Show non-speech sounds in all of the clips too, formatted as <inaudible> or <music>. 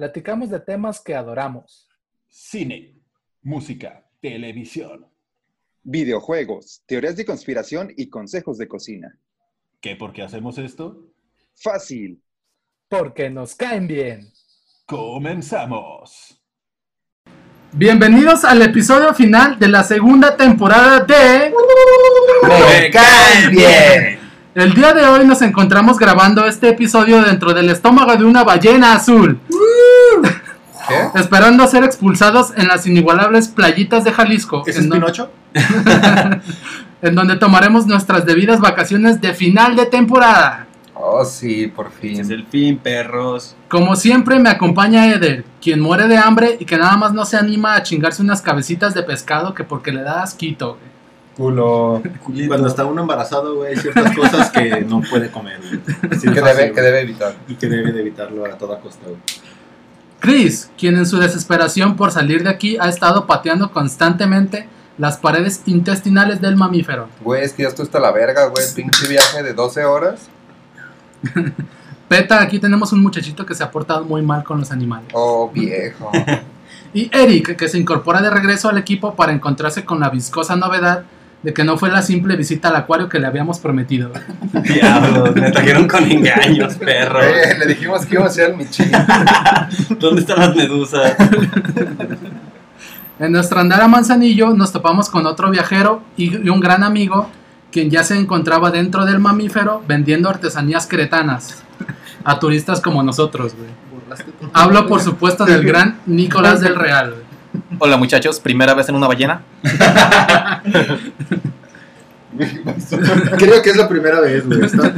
platicamos de temas que adoramos. cine, música, televisión. Videojuegos, teorías de conspiración y consejos de cocina. ¿Qué por qué hacemos esto? Fácil. Porque nos caen bien. Comenzamos. Bienvenidos al episodio final de la segunda temporada de... ¡Me caen bien! El día de hoy nos encontramos grabando este episodio dentro del estómago de una ballena azul, ¿Qué? esperando ser expulsados en las inigualables playitas de Jalisco, ¿Ese en, es don- Pinocho? <laughs> en donde tomaremos nuestras debidas vacaciones de final de temporada. Oh, sí, por fin. Este es el fin, perros. Como siempre me acompaña Eder, quien muere de hambre y que nada más no se anima a chingarse unas cabecitas de pescado que porque le da asquito. güey. Culo. Cuando está uno embarazado, güey, hay ciertas cosas que no puede comer, güey. Que fácil, debe, güey. que debe evitar. Y que debe de evitarlo a toda costa, güey. Chris, quien en su desesperación por salir de aquí ha estado pateando constantemente las paredes intestinales del mamífero. Güey, es que ya estoy hasta la verga, güey. Pinche viaje de 12 horas. <laughs> Peta, aquí tenemos un muchachito que se ha portado muy mal con los animales. Oh, viejo. <laughs> Y Eric, que se incorpora de regreso al equipo para encontrarse con la viscosa novedad de que no fue la simple visita al acuario que le habíamos prometido. <laughs> Diablos, me trajeron con engaños, perros. Eh, le dijimos que íbamos a ir al Michelin. <laughs> ¿Dónde están las medusas? En nuestro andar a Manzanillo nos topamos con otro viajero y, y un gran amigo quien ya se encontraba dentro del mamífero vendiendo artesanías cretanas a turistas como nosotros. güey. Hablo por supuesto del gran Nicolás del Real. güey. Hola muchachos, primera vez en una ballena. Creo que es la primera vez, güey. Está-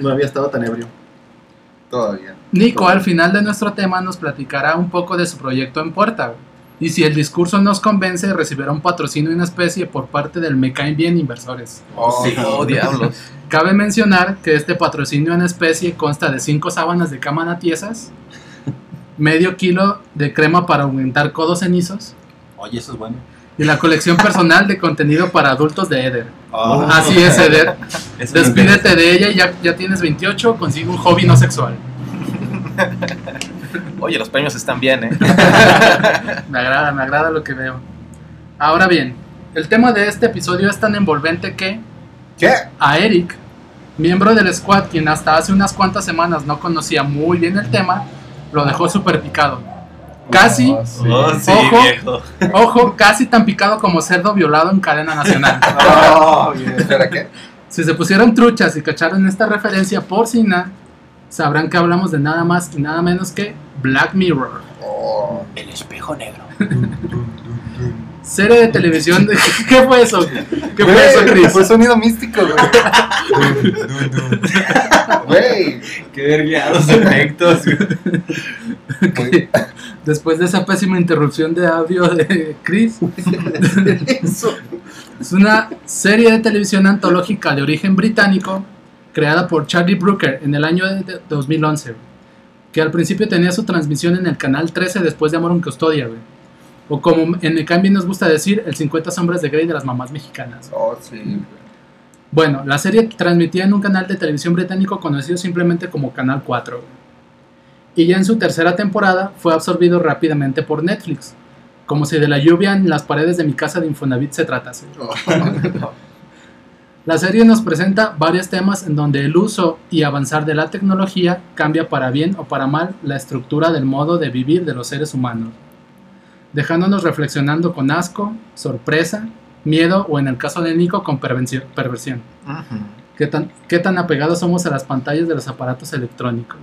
No había estado tan ebrio. Todavía. Nico al final de nuestro tema nos platicará un poco de su proyecto en puerta. güey. Y si el discurso nos convence, recibirá un patrocinio en especie por parte del Me Caen Bien Inversores. Oh, Sí, oh diablos. Cabe mencionar que este patrocinio en especie consta de 5 sábanas de cámara tiesas, medio kilo de crema para aumentar codos cenizos Oye, eso es bueno. y la colección personal de contenido para adultos de Eder. Oh, Así es, Eder. <laughs> eso Despídete de ella y ya, ya tienes 28, consigue un hobby no sexual. <laughs> Oye, los premios están bien, ¿eh? <laughs> Me agrada, me agrada lo que veo. Ahora bien, el tema de este episodio es tan envolvente que ¿Qué? a Eric, miembro del squad, quien hasta hace unas cuantas semanas no conocía muy bien el tema, lo dejó súper picado. Casi, Oh, sí. Oh, sí, Ojo. viejo. ojo, casi tan picado como cerdo violado en cadena nacional. <laughs> Oh, <laughs> Espera, ¿qué? Si se pusieron truchas y cacharon esta referencia porcina, sabrán que hablamos de nada más y nada menos que Black Mirror. Oh. El espejo negro. <laughs> Serie de televisión de... <laughs> ¿Qué fue eso? ¿Qué fue eso, Chris? Fue sonido místico, güey. Güey. Qué vergueados efectos, güey. Después de esa pésima interrupción de audio de Chris, es una serie de televisión antológica de origen británico creada por Charlie Brooker en el año de de 2011, que al principio tenía su transmisión en el canal 13 después de Amor en Custodia, güey. O como en el cambio nos gusta decir, el 50 sombras de Grey de las mamás mexicanas. Oh, sí. Bueno, la serie transmitía en un canal de televisión británico conocido simplemente como Canal 4. güey. Y ya en su tercera temporada fue absorbido rápidamente por Netflix, como si de la lluvia en las paredes de mi casa de Infonavit se tratase. <laughs> La serie nos presenta varios temas en donde el uso y avanzar de la tecnología cambia para bien o para mal la estructura del modo de vivir de los seres humanos, dejándonos reflexionando con asco, sorpresa, miedo o en el caso de Nico con perversión. Ujú. ¿Qué tan, ¿Qué tan apegados somos a las pantallas de los aparatos electrónicos?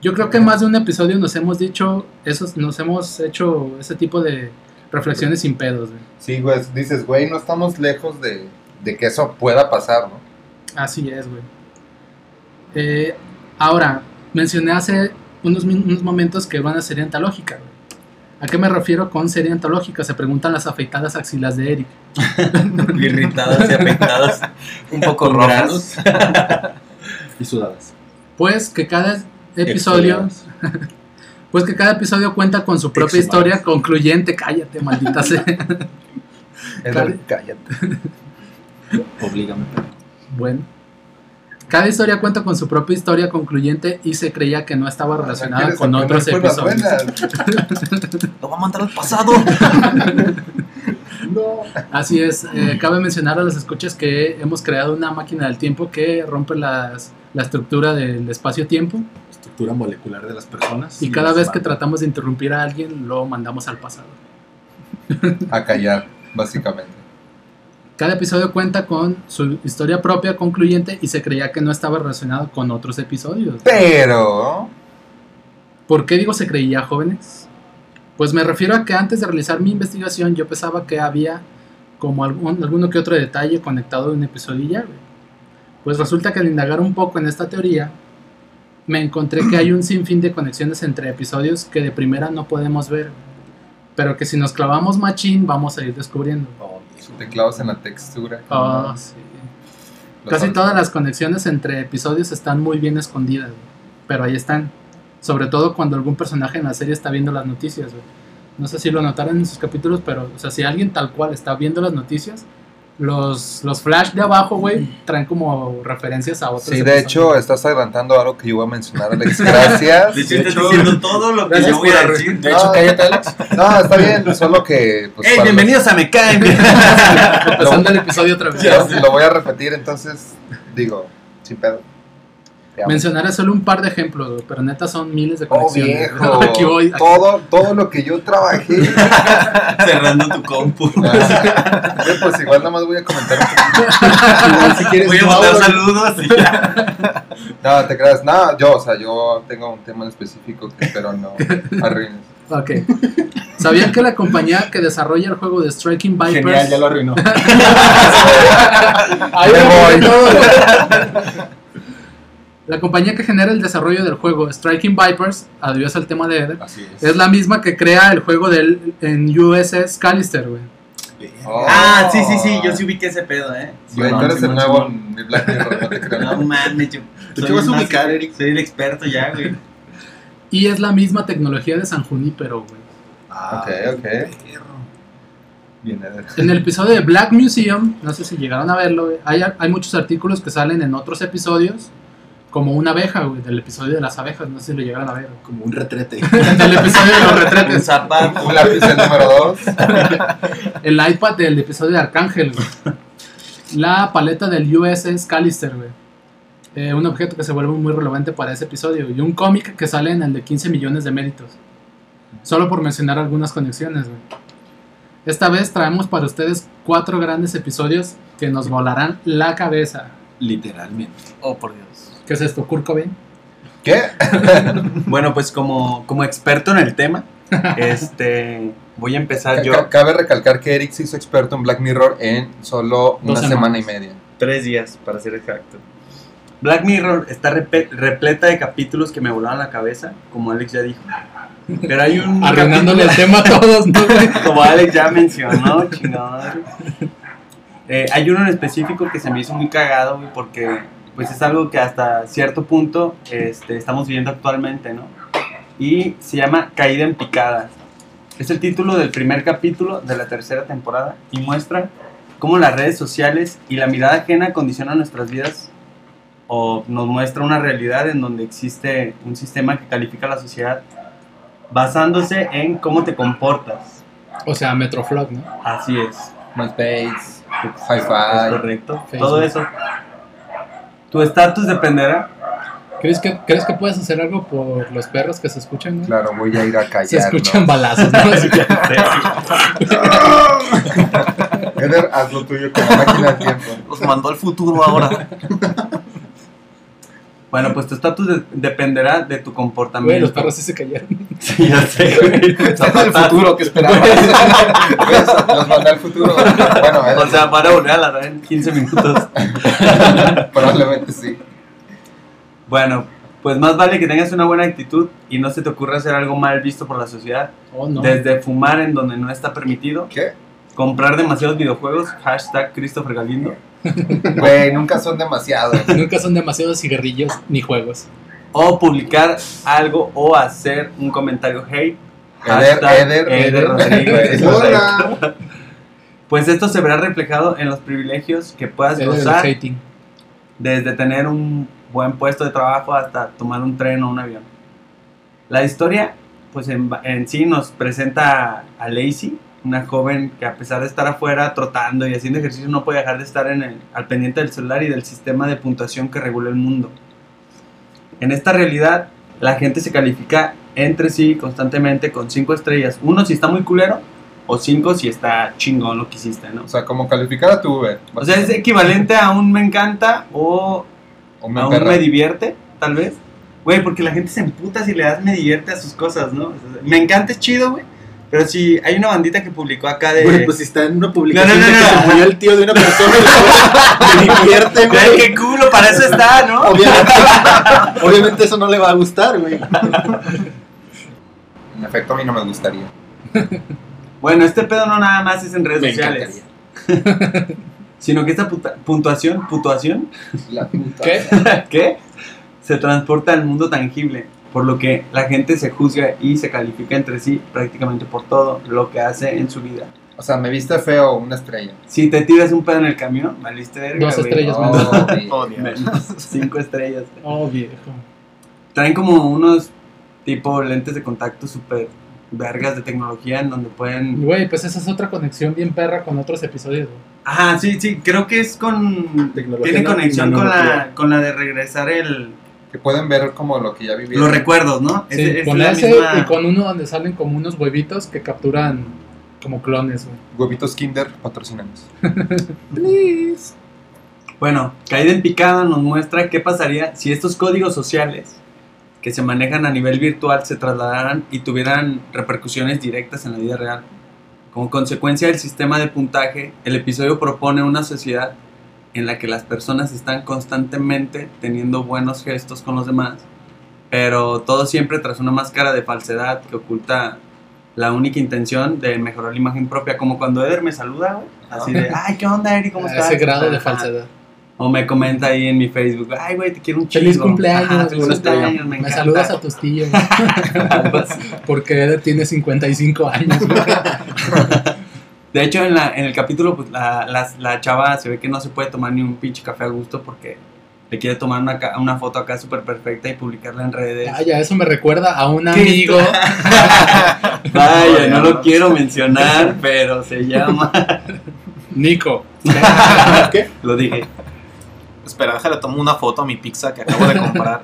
Yo creo que en más de un episodio nos hemos dicho, esos, nos hemos hecho ese tipo de reflexiones sin pedos. güey. Sí, güey, dices, güey, no estamos lejos de, de que eso pueda pasar, ¿no? Así es, güey. Eh, ahora, mencioné hace unos, unos momentos que van a serie antológica. güey. ¿A qué me refiero con serie antológica? Se preguntan las afeitadas axilas de Eric. <laughs> Irritadas y afectadas. Un poco rojas. <laughs> Y sudadas. Pues que cada episodio, <laughs> pues que cada episodio cuenta con su propia historia concluyente. Cállate, maldita sea. Eder, cállate. Oblígame. pero- Bueno. Cada historia cuenta con su propia historia concluyente y se creía que no estaba relacionada ¿Quieres con otros episodios. <laughs> <laughs> Lo va a mandar al pasado. No. Así es, eh, cabe mencionar a los escuchas que hemos creado una máquina del tiempo que rompe las- la estructura del espacio-tiempo Estructura molecular de las personas. y cada las vez que tratamos de interrumpir a alguien lo mandamos al pasado. A callar, básicamente. Cada episodio cuenta con su historia propia concluyente y se creía que no estaba relacionado con otros episodios. Pero. ¿Por qué digo se creía, jóvenes? Pues me refiero a que antes de realizar mi investigación yo pensaba que había como algún, alguno que otro detalle conectado de un episodio y ya. Pues resulta que al indagar un poco en esta teoría, me encontré que hay un sinfín de conexiones entre episodios que de primera no podemos ver, pero que si nos clavamos machín vamos a ir descubriendo. Te clavas en la textura. Ah, sí. Casi todas las conexiones entre episodios están muy bien escondidas, güey. pero ahí están. Sobre todo cuando algún personaje en la serie está viendo las noticias. güey. No sé si lo notaron en sus capítulos, pero o sea, si alguien tal cual está viendo las noticias, los, los flash de abajo, güey, traen como referencias a otros. Sí, de hecho, estás adelantando algo que yo iba a mencionar, Alex. <laughs> Gracias. De hecho, diciendo <laughs> todo lo que Gracias yo voy a decir. De hecho, No. cállate, Alex. No, está bien, solo que. Pues, ¡Ey, bienvenidos a Me Caen! <laughs> Empezando el episodio otra vez. Lo, lo voy a repetir, entonces. Digo, sin pedo. Mencionaré solo un par de ejemplos, pero neta son miles de Oh, conexiones. viejo. <laughs> Aquí voy. aquí- Todo, todo lo que yo trabajé. <laughs> Cerrando tu compu. <laughs> Oye, pues igual nada más voy a comentar. Igual si quieres Voy a mandar saludos y ya. No, te creas. No, yo, o sea, yo tengo un tema en específico que espero no arruines. Ok. ¿Sabían que la compañía que desarrolla el juego de Striking Vipers Genial, ya lo arruinó. Ahí voy. La compañía que genera el desarrollo del juego Striking Vipers, adiós al tema de Eder, Así es. es la misma que crea el juego del, en USS Callister, güey. Oh. Ah, sí, sí, sí, yo sí ubiqué ese pedo, eh. Güey, tú eres el nuevo en mi Black Mirror, no te creo. <laughs> No mames, yo. Tú soy te vas a ubicar, Eric. Soy el experto ya, güey. Y es la misma tecnología de San Junípero, güey. Ah, Ok, ok. Bien. En el episodio de Black Museum, no sé si llegaron a verlo, güey, hay, hay muchos artículos que salen en otros episodios, como una abeja, güey, del episodio de las abejas, no sé si lo llegaron a ver. güey. Como un retrete. <laughs> Del episodio de los Un retretes. zapato. Un lápiz el número 2. <laughs> El iPad del episodio de Arcángel, güey. La paleta del USS Callister, güey. Eh, un objeto que se vuelve muy relevante para ese episodio. Y un cómic que sale en el de 15 millones de méritos. Solo por mencionar algunas conexiones, güey. Esta vez traemos para ustedes cuatro grandes episodios que nos volarán la cabeza. Literalmente. Oh, por Dios. ¿Qué es esto, Kurt Cobain? ¿Qué? <laughs> Bueno, pues como, como experto en el tema, <laughs> este voy a empezar yo ca- Cabe recalcar que Eric se hizo experto en Black Mirror en solo una semana y media. tres días, para ser exacto. Black Mirror está repleta de capítulos que me volaron la cabeza, como Alex ya dijo. Pero hay un Arruinándole el tema a todos, ¿no, <laughs> como Alex ya mencionó, chingada. Eh, hay uno en específico que se me hizo muy cagado, güey, porque pues es algo que hasta cierto punto este, estamos viviendo actualmente, ¿no? Y se llama Caída en Picada. Es el título del primer capítulo de la tercera temporada y muestra cómo las redes sociales y la mirada ajena condicionan nuestras vidas o nos muestra una realidad en donde existe un sistema que califica a la sociedad basándose en cómo te comportas. O sea, Metroflog, ¿no? Así es. MySpace, Es Hi-Fi. correcto. Facebook. Todo eso. Tu estatus dependerá. ¿Crees que, ¿Crees que puedes hacer algo por los perros que se escuchan, no? Claro, voy a ir a <laughs> callar. Se escuchan balazos, ¿no? <laughs> Así que- Eder, haz lo tuyo con la máquina del tiempo. Los mandó al futuro ahora. <laughs> Bueno, pues tu estatus de- dependerá de tu Güey, comportamiento. los perros sí se cayeron. <laughs> Sí, ya sé, güey. del futuro que esperaba. <laughs> Los mandé al futuro. Bueno, O sea, para volver a la en 15 minutos. <laughs> probablemente sí. Bueno, pues más vale que tengas una buena actitud y no se te ocurra hacer algo mal visto por la sociedad. Oh, no. Desde fumar en donde no está permitido, ¿Qué? comprar demasiados videojuegos, hashtag Christopher Galindo, <laughs> Güey, nunca son demasiados. Nunca son demasiados cigarrillos ni juegos. o publicar algo o hacer un comentario hate. Eder, Eder, Eder Rodríguez. <laughs> Hola. Pues esto se verá reflejado en los privilegios que puedas gozar hating. desde tener un buen puesto de trabajo hasta tomar un tren o un avión. La historia, pues en, en sí nos presenta a Lacey, una joven que a pesar de estar afuera trotando y haciendo ejercicio no puede dejar de estar en el- al pendiente del celular y del sistema de puntuación que regula el mundo. En esta realidad, la gente se califica entre sí constantemente con 5 estrellas. Uno si está muy culero o 5 si está chingón lo que hiciste, ¿no? O sea, como calificar a tu Uber. O sea, es equivalente a un me encanta o O me a un me divierte, tal vez. Güey, porque la gente se emputa si le das me divierte a sus cosas, ¿no? O sea, me encanta es chido, güey. Pero si hay una bandita que publicó acá de. Güey, pues si está en una publicación No, no, no, de que no. se murió el tío de una persona, me <laughs> divierte, Güey, qué culo, para eso está, ¿no? Obviamente, obviamente eso no le va a gustar, güey. En efecto, a mí no me gustaría. Bueno, este pedo no nada más es en redes Me sociales. Sino que esta puta- puntuación, puntuación, La puta. ¿Qué? ¿qué? Se transporta al mundo tangible. Por lo que la gente se juzga y se califica entre sí prácticamente por todo lo que hace en su vida. O sea, me viste feo, una estrella. Si te tiras un pedo en el camión, valiste verga, Dos estrellas Oh, menos. Oh, cinco estrellas. Oh, viejo. Traen como unos tipo lentes de contacto súper vergas de tecnología en donde pueden... Güey, pues esa es otra conexión bien perra con otros episodios. güey. Ajá, sí, sí, creo que es con... Tecnología Tiene conexión con la, con la de regresar el, Que pueden ver como lo que ya vivieron. los recuerdos, ¿no? Sí, Es- es con la ese misma- y con uno donde salen como unos huevitos que capturan como clones, güey. Huevitos Kinder, patrocinamos. <laughs> Bueno, Caída en Picada nos muestra qué pasaría si estos códigos sociales que se manejan a nivel virtual se trasladaran y tuvieran repercusiones directas en la vida real. Como consecuencia del sistema de puntaje, el episodio propone una sociedad en la que las personas están constantemente teniendo buenos gestos con los demás, pero todo siempre tras una máscara de falsedad que oculta la única intención de mejorar la imagen propia, como cuando Eder me saluda, así de, ay, ¿qué onda, Eri? ¿Cómo estás? ese grado de falsedad. O me comenta ahí en mi Facebook, ay, güey, te quiero un chingo. Feliz cumpleaños, Ajá, feliz cumpleaños, me, Me saludas a tus tíos. <laughs> <laughs> Porque Eder tiene 55 años, güey. <laughs> De hecho, en, la, en el capítulo, pues la, la, la chava se ve que no se puede tomar ni un pinche café a gusto porque le quiere tomar una, ca- una foto acá súper perfecta y publicarla en redes. Ah, ya, eso me recuerda a un ¿Qué amigo. <laughs> Vaya, no lo <laughs> quiero mencionar, pero se llama. <laughs> Nico. ¿Qué? Lo dije. Espera, déjale tomo una foto a mi pizza que acabo de comprar.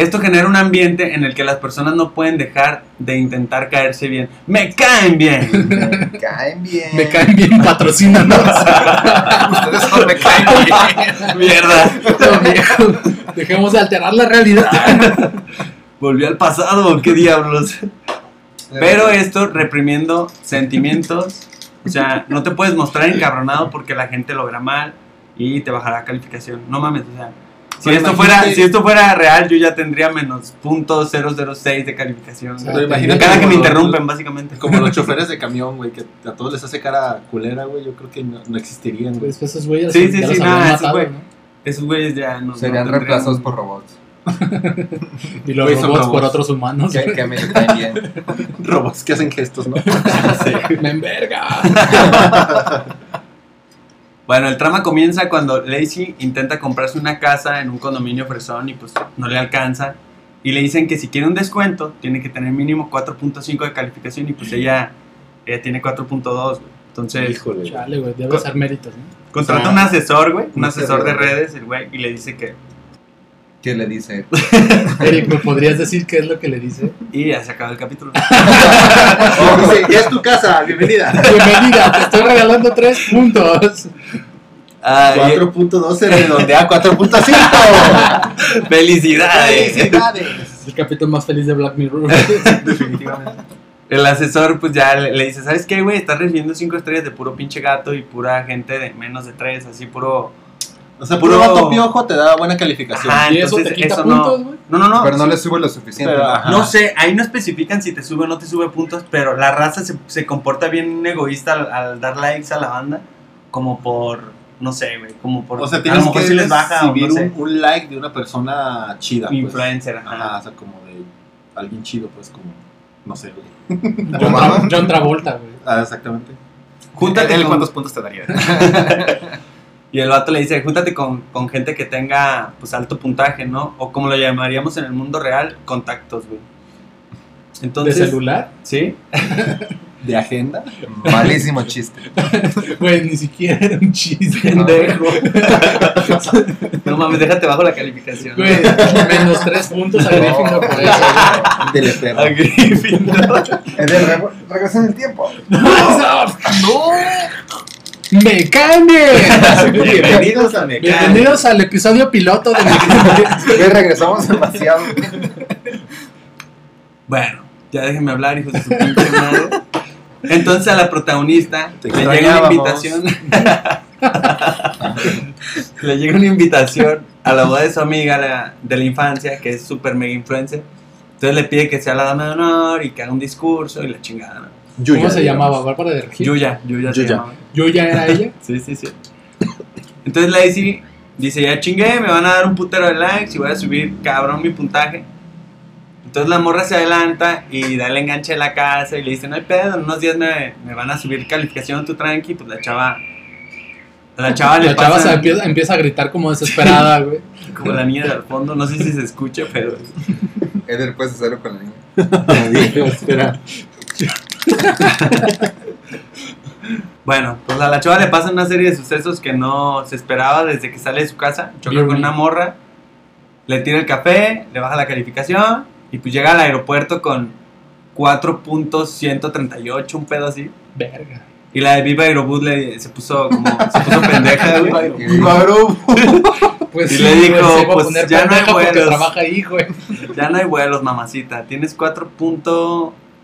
Esto genera un ambiente en el que las personas no pueden dejar de intentar caerse bien. ¡Me caen bien! Me caen bien. Me caen bien patrocínanos. <laughs> Ustedes no me caen bien. ¡Mierda! No. Dejemos de alterar la realidad. Volvió al pasado, qué diablos. Pero esto reprimiendo sentimientos. O sea, no te puedes mostrar encabronado porque la gente lo verá mal y te bajará calificación. No mames, o sea. Si esto, fuera, si esto fuera real, yo ya tendría menos punto .006 de calificación. Pero imagínate Cada que como me los- interrumpen, básicamente. Como los <laughs> choferes de camión, güey, que a todos les hace cara culera, güey. Yo creo que no, no existirían, güey. Pues esos güeyes Sí, sí, sí, nada, esos güey. ¿no? Esos güeyes ya no. Serían no reemplazados por robots. <laughs> Y los robots por otros humanos. Que, que me caen bien. <laughs> Robots que hacen gestos, ¿no? Me enverga. Bueno, el trama comienza cuando Lacey intenta comprarse una casa en un condominio fresón y pues no le alcanza. Y le dicen que si quiere un descuento, tiene que tener mínimo 4.5 de calificación y pues ella, ella tiene 4.2, güey. Entonces, Híjole. Chale, güey, debe ser méritos, ¿no? contrata O sea, un asesor, güey, un asesor de redes, el güey, y le dice que... ¿Qué le dice? <laughs> Eric, ¿me podrías decir qué es lo que le dice? Y ya se acaba el capítulo. <laughs> Oh, dice, ya es tu casa, bienvenida. Bienvenida, te estoy regalando tres puntos. Ah, y- 4.2 se redondea a 4.5. ¡Felicidades! Felicidades. El capítulo más feliz de Black Mirror. <laughs> Definitivamente. El asesor pues ya le, le dice, ¿sabes qué, güey? Estás recibiendo cinco estrellas de puro pinche gato y pura gente de menos de tres, así puro O sea, Puro- vato piojo te da buena calificación. Ajá, Y eso te quita eso puntos, no. güey. No, no, no. Pero no le sube lo suficiente. Pero, ¿no? ajá. No sé, ahí no especifican si te sube o no te sube puntos, pero la raza se, se comporta bien egoísta al, al dar likes a la banda, como por, no sé, güey, como por... O sea, a tienes lo mejor que sí les baja o recibir no sé, un, un like de una persona chida. pues. influencer, ajá. Ajá, o sea, como de alguien chido, pues, como, no sé, güey. <laughs> John, Tra- John Travolta, güey. Ah, exactamente. Júntate ¿Él con- cuántos puntos te daría? <laughs> Y el vato le dice, júntate con, con gente que tenga, pues, alto puntaje, ¿no? O como lo llamaríamos en el mundo real, contactos, güey. De Entonces, celular. ¿sí? <laughs> De agenda. Malísimo chiste. <laughs> Güey, ni siquiera era un chiste. Pendejo. <laughs> no mames, déjate bajo la calificación. Güey, menos tres puntos a Gryffindor por eso. Teleperro. A Gryffindor. Eder, regresa en el tiempo. ¡No! ¡Me cambie! <laughs> Bienvenidos a Mecánica. Bienvenidos al episodio piloto de <laughs> Güey, regresamos demasiado. Bueno, ya déjenme hablar, hijos de su pinche madre. Entonces a la protagonista Te le llega una invitación. <laughs> le llega una invitación a la boda de su amiga la- de la infancia, que es super mega influencer. Entonces le pide que sea la dama de honor y que haga un discurso y la chingada. ¿no? ¿Cómo se llamaba? ¿Bárbara de Regil? Yuya, Yuya se Yuya. llamaba. ¿Yuya era ella? <laughs> Sí, sí, sí. Entonces Lacey dice, ya chingué, me van a dar un putero de likes y voy a subir cabrón mi puntaje. Entonces la morra se adelanta y da el enganche de la casa y le dice, no hay pedo, en unos días me, me van a subir calificación, tú tranqui, pues la chava... La <laughs> chava le La chava pasa se empieza, empieza a gritar como desesperada, güey. <laughs> como la niña del fondo, no sé si se escucha, pero... Eder, puedes hacerlo con la niña. Espera. <laughs> Bueno, pues a la chava le pasan una serie de sucesos que no se esperaba desde que sale de su casa. Choca Bien, con una morra, le tira el café, le baja la calificación y pues llega al aeropuerto con 4.138, un pedo así. Verga. Y la de Viva Aerobús le, se puso como, se puso <laughs> pendeja, güey. <laughs> Pues Y sí, le dijo, pues, ya no hay vuelos. trabaja ahí, güey. Ya no hay vuelos, mamacita. Tienes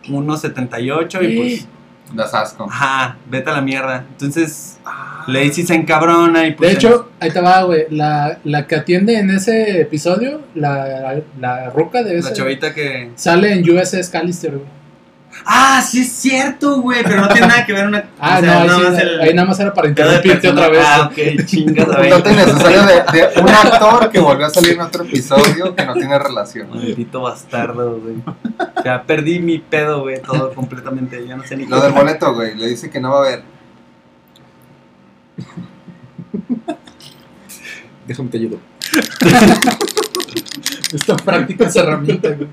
4.178 y pues, Das asco. ajá, vete a la mierda. Entonces, Lacey se encabrona y pues... De hecho, ahí te va, güey. La, la que atiende en ese episodio, la, la ruca de la ese, chavita que... sale en USS Callister, güey. Ah, sí es cierto, güey, pero no tiene nada que ver una... <laughs> Ah, o sea, no, ahí, nada sí, más el- ahí nada más era para interrumpirte otra vez. Ah, ok, chingas a Un ver. dato innecesario de, de un <laughs> actor que volvió a salir en otro episodio que no tiene relación. Maldito bastardo, güey. O sea, perdí mi pedo, güey, todo completamente. Ya no sé ni Lo del boleto, güey, le dice que no va a haber. Déjame te ayudo. <laughs> Esta práctica es herramienta, güey.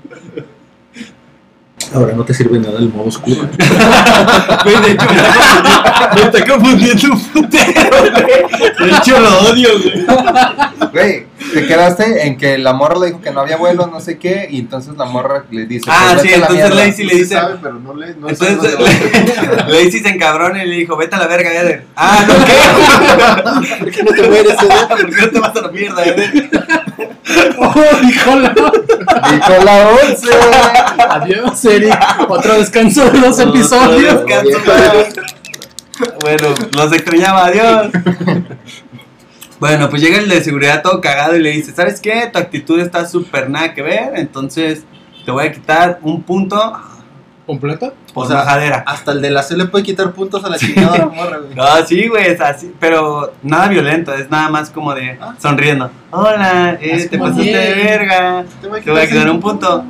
Ahora no te sirve nada el modo oscuro. <laughs> Güey, de hecho, me está confundiendo, me está confundiendo un putero, güey. De hecho, lo odio, güey. Güey, te quedaste en que la morra le dijo que no había vuelos, no sé qué, y entonces la morra le dice: Ah, pues, sí, entonces. Lacey le dice... pero no le. No Entonces <laughs> Lacey se encabrona y le dijo, vete a la verga, Eder. Ah, ¿no <laughs> qué? ¿Por qué no te mueres, Eder? ¿Por qué no te vas a la mierda, Eder? ¡Oh, híjola! Dijo la once. Adiós, Eric. Otro descanso de dos episodios. Otro descanso más. Bueno, los extrañaba, adiós. Bueno, pues llega el de seguridad todo cagado y le dice, ¿sabes qué? Tu actitud está súper nada que ver, entonces te voy a quitar un punto ¿Completo? por O sea, majadera. Hasta el de la C le puede quitar puntos a la <laughs> chingada de la morra, güey. No, sí, güey, es así, pero nada violento, es nada más como de Ah. sonriendo. Hola, eh, te pasaste de verga. Te voy Te voy a quitar un punto.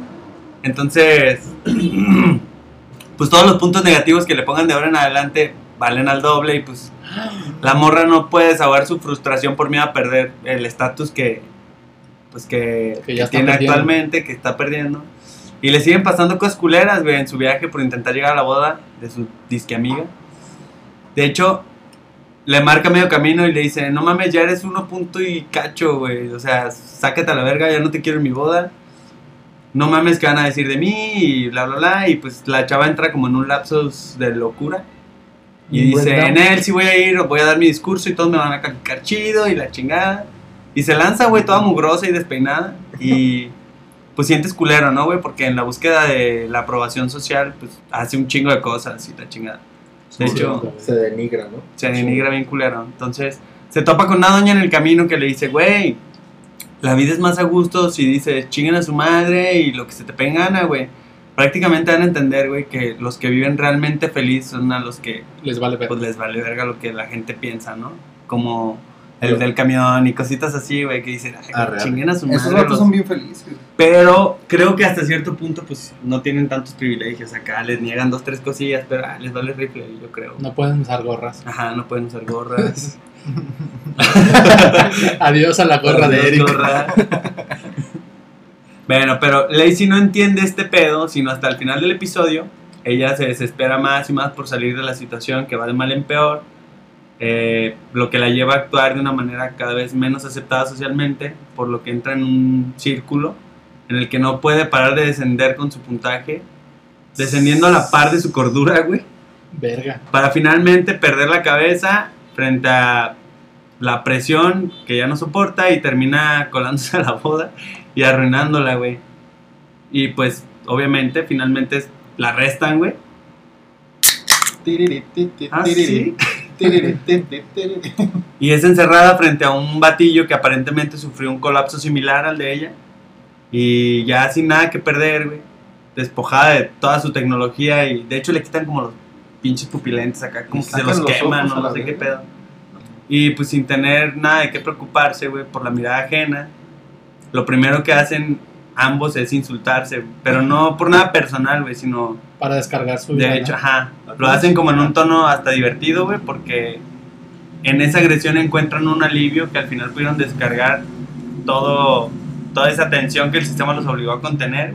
Entonces, <clears throat> pues todos los puntos negativos que le pongan de ahora en adelante valen al doble y pues la morra no puede desahogar su frustración por miedo a perder el estatus que pues que, Que ya que está tiene perdiendo. actualmente, que está perdiendo. Y le siguen pasando cosas culeras, güey, en su viaje por intentar llegar a la boda de su disque amiga. De hecho, le marca medio camino y le dice, no mames, ya eres uno punto y cacho, güey. O sea, sácate a la verga, ya no te quiero en mi boda. No mames, ¿qué van a decir de mí? Y bla, bla, bla. Y pues la chava entra como en un lapsus de locura. Y dice, en él sí voy a ir, voy a dar mi discurso y todos me van a calificar chido y la chingada. Y se lanza, güey, toda mugrosa y despeinada. Y pues sientes culero, ¿no, güey? Porque en la búsqueda de la aprobación social, pues hace un chingo de cosas y la chingada. De Sí, hecho. Se denigra, ¿no? se denigra bien culero. Entonces, se topa con una doña en el camino que le dice, güey, la vida es más a gusto si dices chinguen a su madre y lo que se te pegue gana, güey. Prácticamente van a entender, güey, que los que viven realmente felices son a los que Les vale ver. pues les vale verga lo que la gente piensa, ¿no? Como el del camión y cositas así, güey, que dicen, ay, arre. chinguen a su madre. Esos vatos son bien felices. Pero creo que hasta cierto punto, pues, no tienen tantos privilegios acá. Les niegan dos, tres cosillas, pero ah, les vale rifle, yo creo. No pueden usar gorras. Ajá, no pueden usar gorras. <laughs> Adiós a la gorra de Eric. Gorra. bueno, pero Lacey no entiende este pedo, sino hasta el final del episodio. Ella se desespera más y más por salir de la situación que va de mal en peor. Eh, lo que la lleva a actuar de una manera cada vez menos aceptada socialmente, por lo que entra en un círculo en el que no puede parar de descender con su puntaje, descendiendo a la par de su cordura, güey Verga. para finalmente perder la cabeza frente a la presión que ya no soporta y termina colándose a la boda y arruinándola, güey. Y pues, obviamente, finalmente la arrestan, güey. Ah, sí. Y es encerrada frente a un batillo que aparentemente sufrió un colapso similar al de ella. Y ya sin nada que perder, güey. Despojada de toda su tecnología y de hecho le quitan como los pinches pupilentes acá, como que se los los queman, no, sé qué pedo. Y pues sin tener nada de qué preocuparse, güey, por la mirada ajena. Lo primero que hacen ambos es insultarse, pero no por nada personal, güey, sino Para descargar su vida. de hecho, ajá. Lo hacen como en un tono hasta divertido, güey, porque en esa agresión encuentran un alivio que al final pudieron descargar todo, toda esa tensión que el sistema los obligó a contener.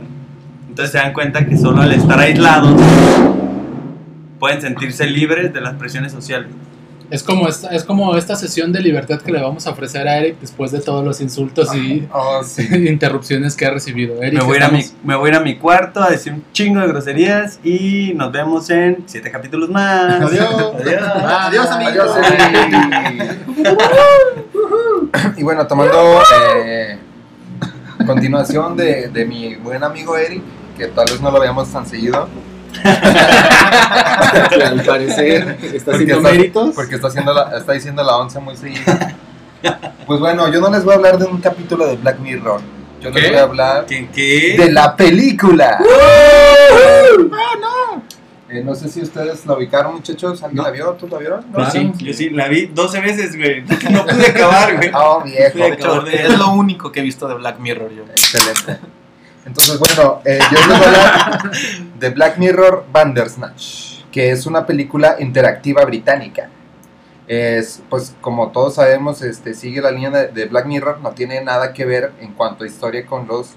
Entonces se dan cuenta que solo al estar aislados pueden sentirse libres de las presiones sociales. Es como esta, es como esta sesión de libertad que le vamos a ofrecer a Eric después de todos los insultos y Oh, sí. <laughs> interrupciones que ha recibido. Eric, Me voy, a ir a mi, estamos- me voy a ir a mi cuarto a decir un chingo de groserías y nos vemos en siete capítulos más. Adiós. <laughs> Adiós. Adiós, amigos. Adiós, Eric. y bueno, tomando eh, continuación de, de mi buen amigo Eric, que tal vez no lo veamos tan seguido, Que <laughs> al parecer está Porque haciendo está- méritos. porque está, haciendo la, está diciendo la once muy seguido. Pues bueno, yo no les voy a hablar de un capítulo de Black Mirror. Yo les ¿Qué? voy a hablar ¿Qué? qué? de la película. Eh, no sé si ustedes la ubicaron, muchachos. ¿Alguien No. la vio? ¿Tú la vieron? Yo sí, yo sí, la vi 12 veces, güey. No pude acabar, güey. Oh, <laughs> viejo. De hecho, Es lo único que he visto de Black Mirror yo. Excelente. Entonces, bueno, eh, yo les voy a hablar <laughs> de Black Mirror Bandersnatch, que es una película interactiva británica. Es, pues, como todos sabemos, este, sigue la línea de, de Black Mirror, no tiene nada que ver en cuanto a historia con los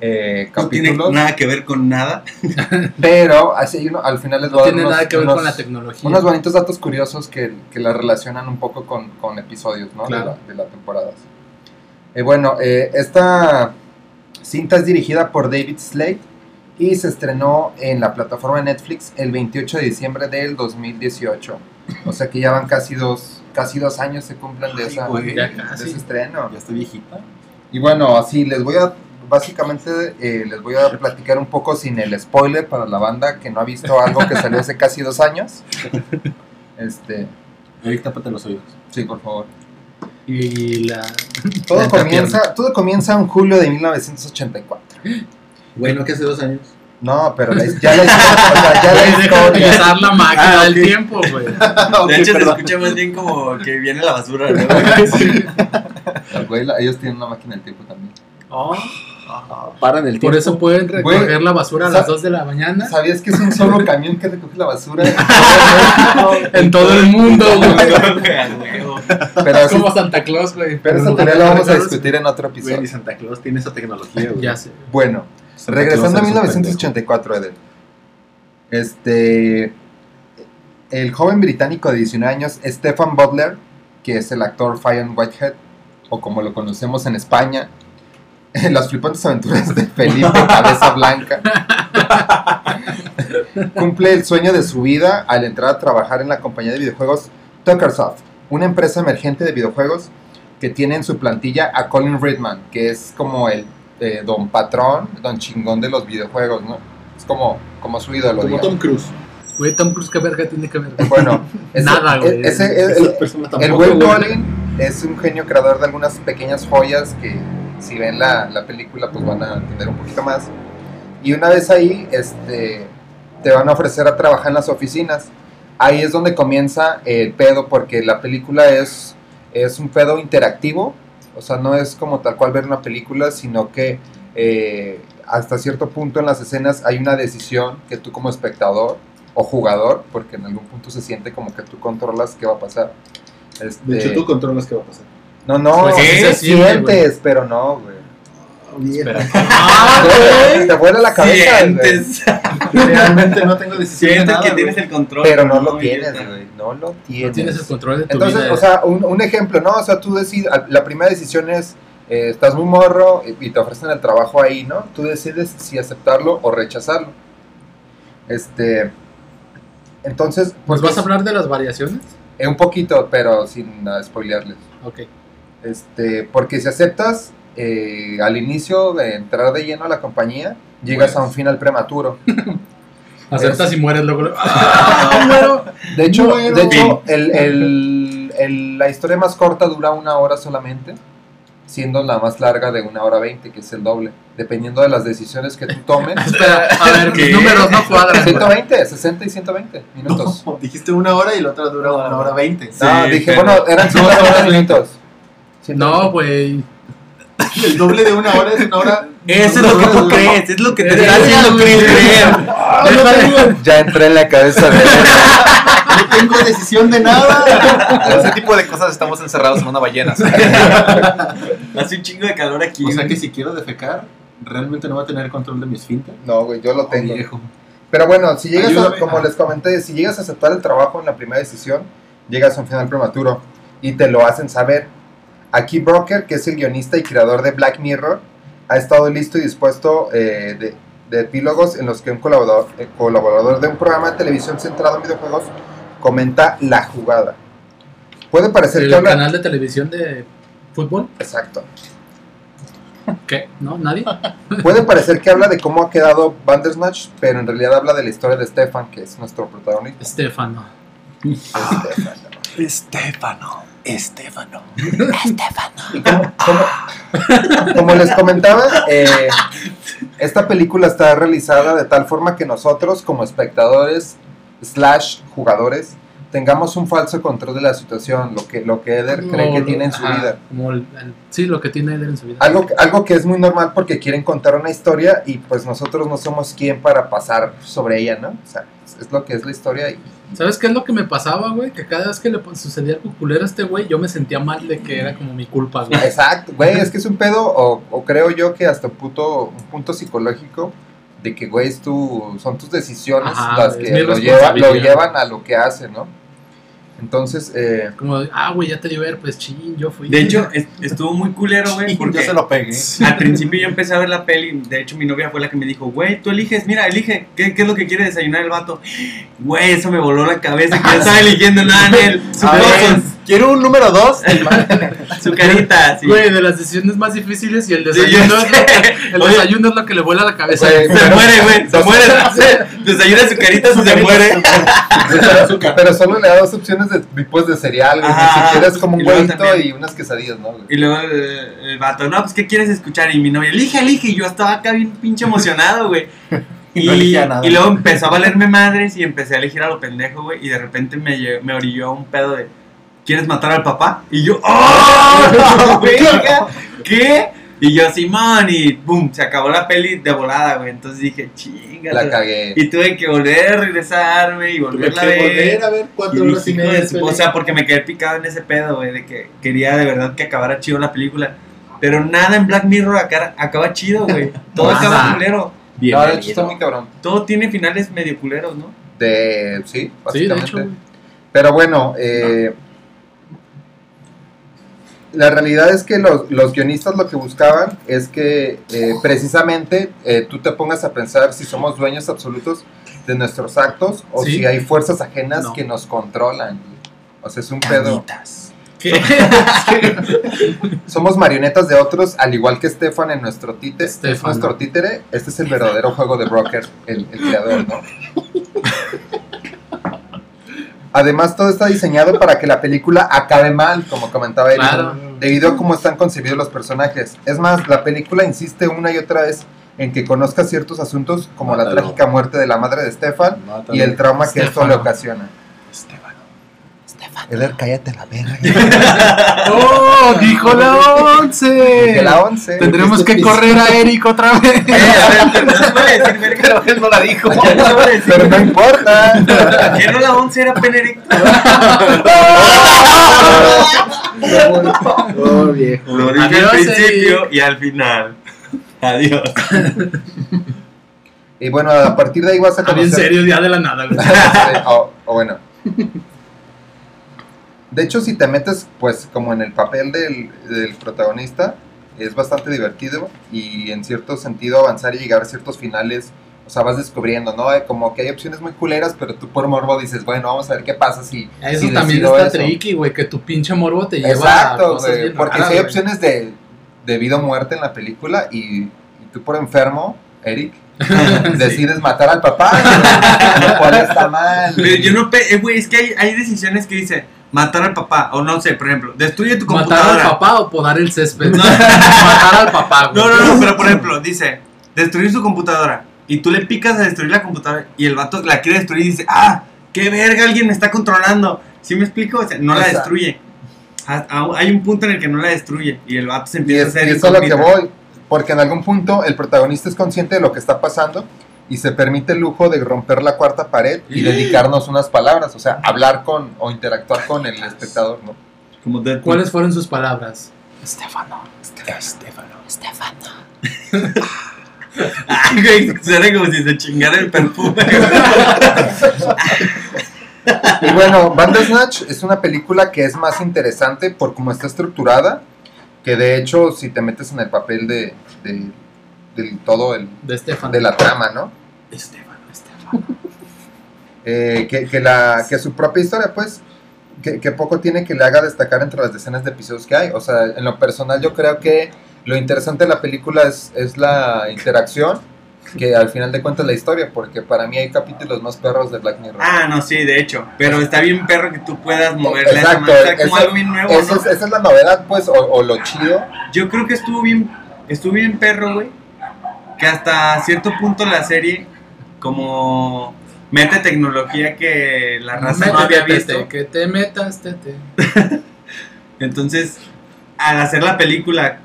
eh, No tiene capítulos, nada que ver con nada. <laughs> pero así uno, al final les voy No a dar tiene unos, nada que ver unos- con la tecnología. unos bonitos datos curiosos que, que la relacionan un poco con, con episodios ¿no? Claro. de, la, de la temporada. Eh, bueno, eh, esta cinta es dirigida por David Slade y se estrenó en la plataforma de Netflix el 28 de diciembre del 2018. O sea que ya van casi dos, casi dos años se cumplen de, Ay, esa, güey, de ese estreno. Ya estoy viejita. Y bueno, así les voy a, básicamente eh, les voy a platicar un poco sin el spoiler para la banda que no ha visto algo que salió hace casi dos años. <laughs> Este, Eric, tápate los oídos. sí, por favor. Y la. <laughs> Todo la comienza, todo comienza en julio de 1984. Bueno, que hace dos años. No, pero la, ya la historia, o sea, ya la <laughs> Deja de historia. utilizar la máquina Ah, del tiempo, güey. <laughs> De hecho, se escucha más bien como que viene la basura, ¿no? Güey, ellos tienen una máquina del tiempo también. Paran el tiempo. Por eso pueden recoger Güey, la basura a las 2 de la mañana ¿Sabías que es un solo <laughs> camión que recoge la basura? <laughs> en todo el mundo, güey. <laughs> pero así- Como Santa Claus, güey. pero esa teoría la vamos a discutir en otro Güey, episodio. ni Santa Claus tiene esa tecnología, güey. Ya sé. Bueno, Santa regresando a Claus es un 1984, Eden. Este. El joven británico de 19 años, Stephen Butler, que es el actor Fionn Whitehead, o como lo conocemos en España, <laughs> las flipantes aventuras de Felipe Cabeza Blanca, cumple el sueño de su vida al entrar a trabajar en la compañía de videojuegos Tuckersoft, una empresa emergente de videojuegos que tiene en su plantilla a Colin Ridman, que es como el eh, don patrón, don chingón de los videojuegos, ¿no? Es como, como su ídolo, Como digamos. Tom Cruise. Güey, Tom Cruise, ¿qué verga tiene que ver? Bueno, <laughs> ese, Nada, güey. ese- el, el güey. Colin es un genio creador de algunas pequeñas joyas que si ven la, la película pues van a entender un poquito más. Y una vez ahí, este, te van a ofrecer a trabajar en las oficinas. Ahí es donde comienza el pedo porque la película es, es un pedo interactivo. O sea, no es como tal cual ver una película, sino que eh, hasta cierto punto en las escenas hay una decisión que tú como espectador o jugador, porque en algún punto se siente como que tú controlas qué va a pasar. Este, De hecho, tú controlas qué va a pasar. No, no, Pues sí sí se siente, sientes, pero no, güey. Espera. <laughs> Te vuela la cabeza. Sientes, Realmente no tengo decisión de sientes nada, que tienes el control. Pero no lo tienes, güey. No lo No tienes. tienes el control de tu Entonces, vida. o sea, un, un ejemplo, ¿no? O sea, tú decides, la primera decisión es, eh, estás muy morro y y te ofrecen el trabajo ahí, ¿no? Tú decides si aceptarlo o rechazarlo. Este, entonces, ¿Pues pues vas a hablar de las variaciones? eh, un poquito, pero sin uh, spoilearles. Ok. Este, porque si aceptas eh, al inicio de entrar de lleno a la compañía, llegas a un final prematuro. <laughs> Aceptas y mueres luego. ¡Ah! De hecho, Bueno. de hecho el, el- el- la historia más corta dura una hora solamente, siendo la más larga de una hora veinte, que es el doble, dependiendo de las decisiones que tú tomes. <laughs> Espera, a ver, <laughs> mis ¿Qué? números no cuadran. güey. 120, 60 y 120 minutos. No, dijiste una hora y la otra dura una hora veinte. No, Sí, dije, pero- bueno, eran 120 minutos. No, güey. El doble de una hora es una hora. Eso es lo que tú crees, es lo que te está haciendo creer. Déjale. Ya entré en la cabeza de <laughs> No tengo decisión de nada. Ese tipo de cosas estamos encerrados en una ballena. <laughs> Hace un chingo de calor aquí. O sea que si quiero defecar, realmente no va a tener control de mi esfínter. No, güey, yo lo tengo. Viejo. Pero bueno, si llegas a, como Ah. les comenté, si llegas a aceptar el trabajo en la primera decisión, llegas a un final prematuro y te lo hacen saber. Aquí Broker, que es el guionista y creador de Black Mirror, ha estado listo y dispuesto eh, de, de epílogos en los que un colaborador, eh, colaborador de un programa de televisión centrado en videojuegos comenta la jugada. Puede parecer El que habla... canal de televisión de fútbol. Exacto. ¿Qué? ¿No? ¿Nadie? <laughs> Puede parecer que habla de cómo ha quedado Bandersnatch, pero en realidad habla de la historia de Stefan, que es nuestro protagonista. Estefano. Stefan. Estefano. <laughs> Estefano. Y como, como- como les comentaba, eh, esta película está realizada de tal forma que nosotros como espectadores slash jugadores tengamos un falso control de la situación, lo que, lo que Eder cree que tiene en su ajá, vida. como el- el- sí, lo que tiene él en su vida. Algo, que- algo que es muy normal porque quieren contar una historia y pues nosotros no somos quien para pasar sobre ella, ¿no? O sea, es- lo que es la historia y ¿Sabes qué es lo que me pasaba, güey? Que cada vez que le sucedía algo culero a este güey, yo me sentía mal de que era como mi culpa, güey. Exacto, güey, es que es un pedo, o, o creo yo que hasta un punto, un punto psicológico de que, güey, es tu, son tus decisiones Ajá, las que lo, lleva, lo llevan a lo que hace, ¿no? Entonces, eh, Como, de, ah, güey, ya te dio ver, pues ching, yo fui. De hecho, <laughs> es- estuvo muy culero, güey, porque Yo se lo pegué. <laughs> al principio yo empecé a ver la peli. De hecho, mi novia fue la que me dijo, güey, tú eliges, mira, elige. ¿Qué, qué es lo que quiere desayunar el vato? Güey, eso me voló la cabeza. Que estaba eligiendo nada en él. Quiero un número dos. <laughs> su carita, sí. Güey, de las decisiones más difíciles y el Sí, desayuno, yo es, lo que, el desayuno es lo que le vuela la cabeza. Se muere, güey, se muere. Desayuna su carita, se muere. <laughs> pero solo le da dos opciones de tipos de cereal, güey, Ajá, siquiera es como un huevito y unas quesadillas, ¿no? güey? Y luego el, el vato, no, pues, ¿qué quieres escuchar? Y mi novia, elige, elige. Y yo estaba acá bien pinche emocionado, güey. <laughs> Y, No nada. y luego empezó a valerme madres y empecé a elegir a lo pendejo, güey. Y de repente me, me orilló un pedo de, ¿quieres matar al papá? Y yo, ¡oh! <laughs> ¿Qué? Y yo, Simón, y boom, se acabó la peli de volada, güey. Entonces dije, chinga. La cagué. Y tuve que volver a regresarme y volverla a ver. volver a ver Y cuatro horas y media. o sea, porque me quedé picado en ese pedo, güey, de que quería de verdad que acabara chido la película. Pero nada en Black Mirror acá- acaba chido, güey. <laughs> Todo acaba culero. No, de hecho está muy cabrón. Todo tiene finales medio culeros, ¿no? De, sí, Sí, de básicamente. hecho. Pero bueno, eh, la realidad es que los, los guionistas lo que buscaban es que eh, precisamente eh, tú te pongas a pensar si somos dueños absolutos de nuestros actos o Sí. si hay fuerzas ajenas No. que nos controlan. O sea, es un pedo. ¿Qué? <laughs> Somos marionetas de otros, al igual que Stefan en nuestro títere. Es nuestro títere. Este es el verdadero juego de Broker, el, el creador, ¿no? Además, todo está diseñado para que la película acabe mal, como comentaba Eric, Claro. Debido a cómo están concebidos los personajes. Es más, la película insiste una y otra vez en que conozca ciertos asuntos como la trágica muerte de la madre de Stefan Mátalo. y el trauma que esto le ocasiona. Estefano. Eder, cállate la verga. <laughs> ¡Oh! ¡Dijo la De 11! la 11. Tendremos que correr a <laughs> Eric otra vez. A ver, pero no se puede decir, verga. Pero él no la dijo. Pero no importa. ¿Qué no la 11 era pene erecto? <laughs> Oh, viejo. Lo dije Adiós, al principio y al final. Adiós. <laughs> Y bueno, a partir de ahí vas a Ah, conocer. serio, ya de la nada, güey. Sí, <laughs> o, o bueno. De hecho, si te metes, pues, como en el papel del, del protagonista, es bastante divertido y en cierto sentido avanzar y llegar a ciertos finales, o sea, vas descubriendo, ¿no? Como que hay opciones muy culeras, pero tú por morbo dices, bueno, vamos a ver qué pasa si. Eso si también está eso. tricky, güey, que tu pinche morbo te lleva a Exacto, cosas bien porque raras, si hay opciones de, de vida o muerte en la película y, y tú por enfermo, Eric, <laughs> decides matar al papá, lo cual está mal. Pero yo no. pe- eh, Güey, es que hay, hay decisiones que dice matar al papá. O no sé, por ejemplo, destruye tu ¿Matar al computadora. papá o podar el césped? <laughs> No. <laughs> Matar al papá, güey. No, no, no, pero por ejemplo, dice destruir su computadora. Y tú le picas a destruir la computadora y el vato la quiere destruir y dice, ah, qué verga, alguien me está controlando. ¿Sí me explico? O sea, no la Exacto. destruye. Ah, ah, Hay un punto en el que no la destruye y el vato se Y empieza es, a hacer y es a lo que voy, porque en algún punto el protagonista es consciente de lo que está pasando y se permite el lujo de romper la cuarta pared y dedicarnos unas palabras, o sea, hablar con o interactuar con el espectador, ¿no? Como. ¿Cuáles fueron sus palabras? <laughs> Ay, <laughs> güey, suena como si se chingara el perfume. Y bueno, Bandersnatch es una película que es más interesante por cómo está estructurada, que de hecho si te metes en el papel de, todo el, De Estefan. de la trama, ¿no? Estefan, Estefan. <laughs> Eh, que, que la, que su propia historia, pues, que, que poco tiene que le haga destacar entre las decenas de episodios que hay. O sea, en lo personal yo creo que lo interesante de la película es, es la interacción, que al final de cuentas la historia, porque para mí hay capítulos más perros de Black Mirror. Ah, no, sí, de hecho. Pero está bien perro que tú puedas moverle a esa Exacto, sea, como eso- algo bien nuevo, Esa ¿no? es, esa es la novedad, pues, o, o lo chido. Yo creo que estuvo bien, estuvo bien perro, güey. Que hasta cierto punto la serie, como mete tecnología que la raza no había tete, visto. que te metas, tete. <laughs> Entonces, al hacer la película.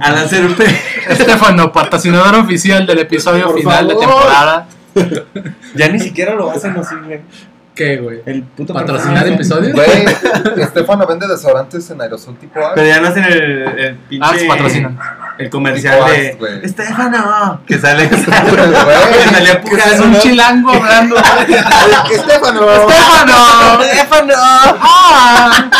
Al hacer Estefano, patrocinador oficial del episodio Por final de favor. temporada. Ya ni siquiera lo hacen así, güey. ¿Qué, güey? El puto ¿Patrocinar personaje. episodios? Güey, Estefano vende desantes en aerosol tipo A. Pero ya no hacen el, el pinche. Ah, se patrocinan. El comercial Tipo de. Güey. Estefano. Que sale. <laughs> que Güey, salía Es un chilango hablando. Estefano. ¡Estefano! ¡Estefano! ¡Ah!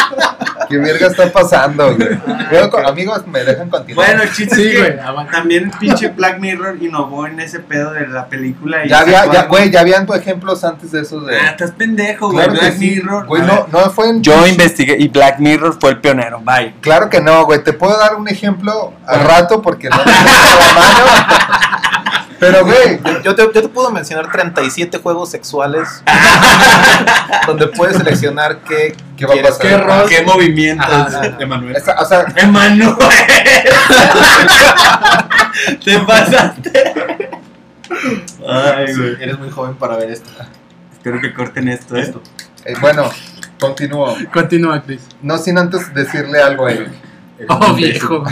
¿Qué verga está pasando, güey? <laughs> Luego, con- amigos, me dejan continuar. Bueno, el chiste Sí, es que güey, también el pinche Black Mirror innovó en ese pedo de la película. Y ya había, ya, güey, ya habían tu ejemplos antes de eso de. Ah, estás pendejo, güey. Claro que Black sí. Mirror. Güey, A no, no fue en. Yo investigué y Black Mirror fue el pionero. Bye. Claro que no, güey. Te puedo dar un ejemplo al rato porque no tengo <laughs> la mano. Pero, güey, Yo te, yo te puedo mencionar 37 juegos sexuales <laughs> donde puedes seleccionar qué, ¿qué va a pasar? ¿Qué rol? ¿Qué movimientos? Emanuel. Esa- o sea, Emanuel. <laughs> Te pasaste. Ay, güey. Eres muy joven para ver esto. Espero que corten esto, ¿eh? eh, bueno, continúo. Continúa, Chris. No sin antes decirle algo a Eric. Oh, viejo.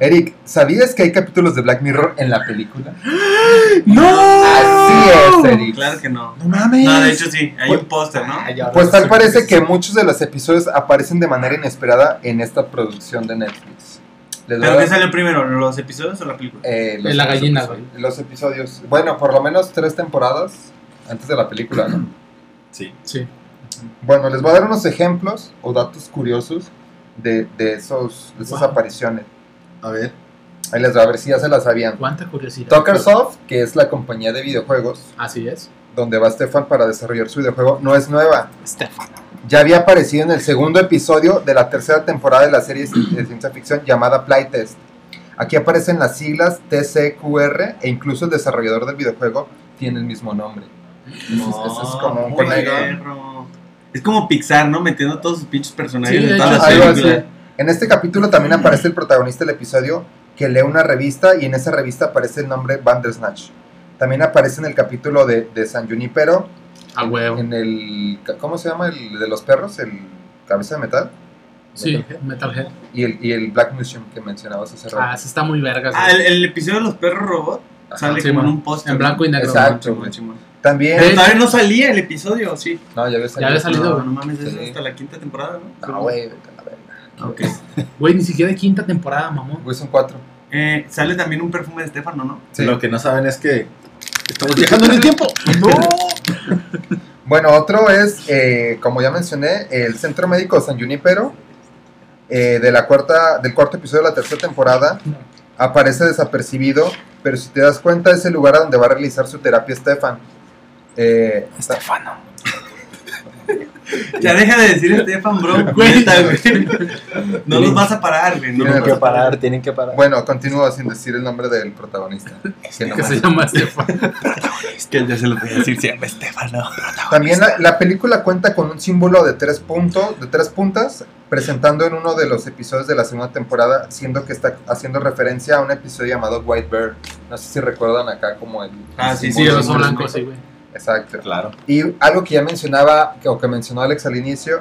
Eric, ¿sabías que hay capítulos de Black Mirror en la película? <gasps> ¡No! Así es, Eric. Claro que no. No mames. No, de hecho sí. Hay un póster, ¿no? Ay, Pues tal sí. parece que muchos de los episodios aparecen de manera inesperada en esta producción de Netflix. Les ¿Pero qué salió primero? ¿Los episodios o la película? Eh, los, La gallina, los episodios- Los episodios. Bueno, por lo menos tres temporadas antes de la película, ¿no? <clears throat> Sí. Sí. Bueno, les voy a dar unos ejemplos o datos curiosos de, de esos, de esas Wow. apariciones. A ver. Ahí les voy a ver si ya se las sabían. Cuánta curiosidad. Tuckersoft, que es la compañía de videojuegos Así es. donde va Stefan para desarrollar su videojuego, no es nueva. Estefano. Ya había aparecido en el segundo episodio de la tercera temporada de la serie de ciencia ficción llamada Playtest. Aquí aparecen las siglas TCQR e incluso el desarrollador del videojuego tiene el mismo nombre. No, Ese es como un conejo. Es como Pixar, ¿no? Metiendo todos sus pinches personajes Sí, en todas las películas. En este capítulo también aparece el protagonista del episodio que lee una revista y en esa revista aparece el nombre Bandersnatch. También aparece en el capítulo de, de San Junipero, A huevo. en el... ¿Cómo se llama? El de los perros, el cabeza de metal. Sí, Metalhead. Metalhead. Y el, y el Black Museum que mencionabas hace rato. Ah, ese está muy vergas. Ah, el, el episodio de los perros robot Ajá. sale Sí, como en man. un póster. En blanco y negro. Exacto. Güey. chimón. También... Pero todavía no salía el episodio, sí. No, ya había Ya había salido. salido, No, no mames, Sí. es hasta la quinta temporada, ¿no? No, güey, vete a verga. Ok. Güey, ni siquiera de quinta temporada, mamón. Güey, son cuatro. Eh, sale también un perfume de Estefano, ¿no? Sí. Lo que no saben es que estamos viajando en el tiempo. <laughs> Bueno, otro es, eh, como ya mencioné, el Centro Médico de San Junipero, eh, de la cuarta, del cuarto episodio de la tercera temporada, aparece desapercibido, pero si te das cuenta es el lugar a donde va a realizar su terapia Stefan. Eh, Estefano. <laughs> Ya deja de decir Estefan, bro. <laughs> Güey. Neta, güey. No los vas a parar, güey. No Tienen vas que a parar. tienen que parar. bueno, continúo sin decir el nombre del protagonista. <laughs> que no Que se llama Estefan. Es que ya se lo voy a decir, se llama Estefano. También la, la película cuenta con un símbolo de tres puntos, de tres puntas, presentando en uno de los episodios de la segunda temporada, siendo que está haciendo referencia a un episodio llamado White Bear. No sé si recuerdan acá como el Ah, sí, Sí, símbolo el oso blanco, sí, güey. Exacto. Claro. Y algo que ya mencionaba, que- o que mencionó Alex al inicio,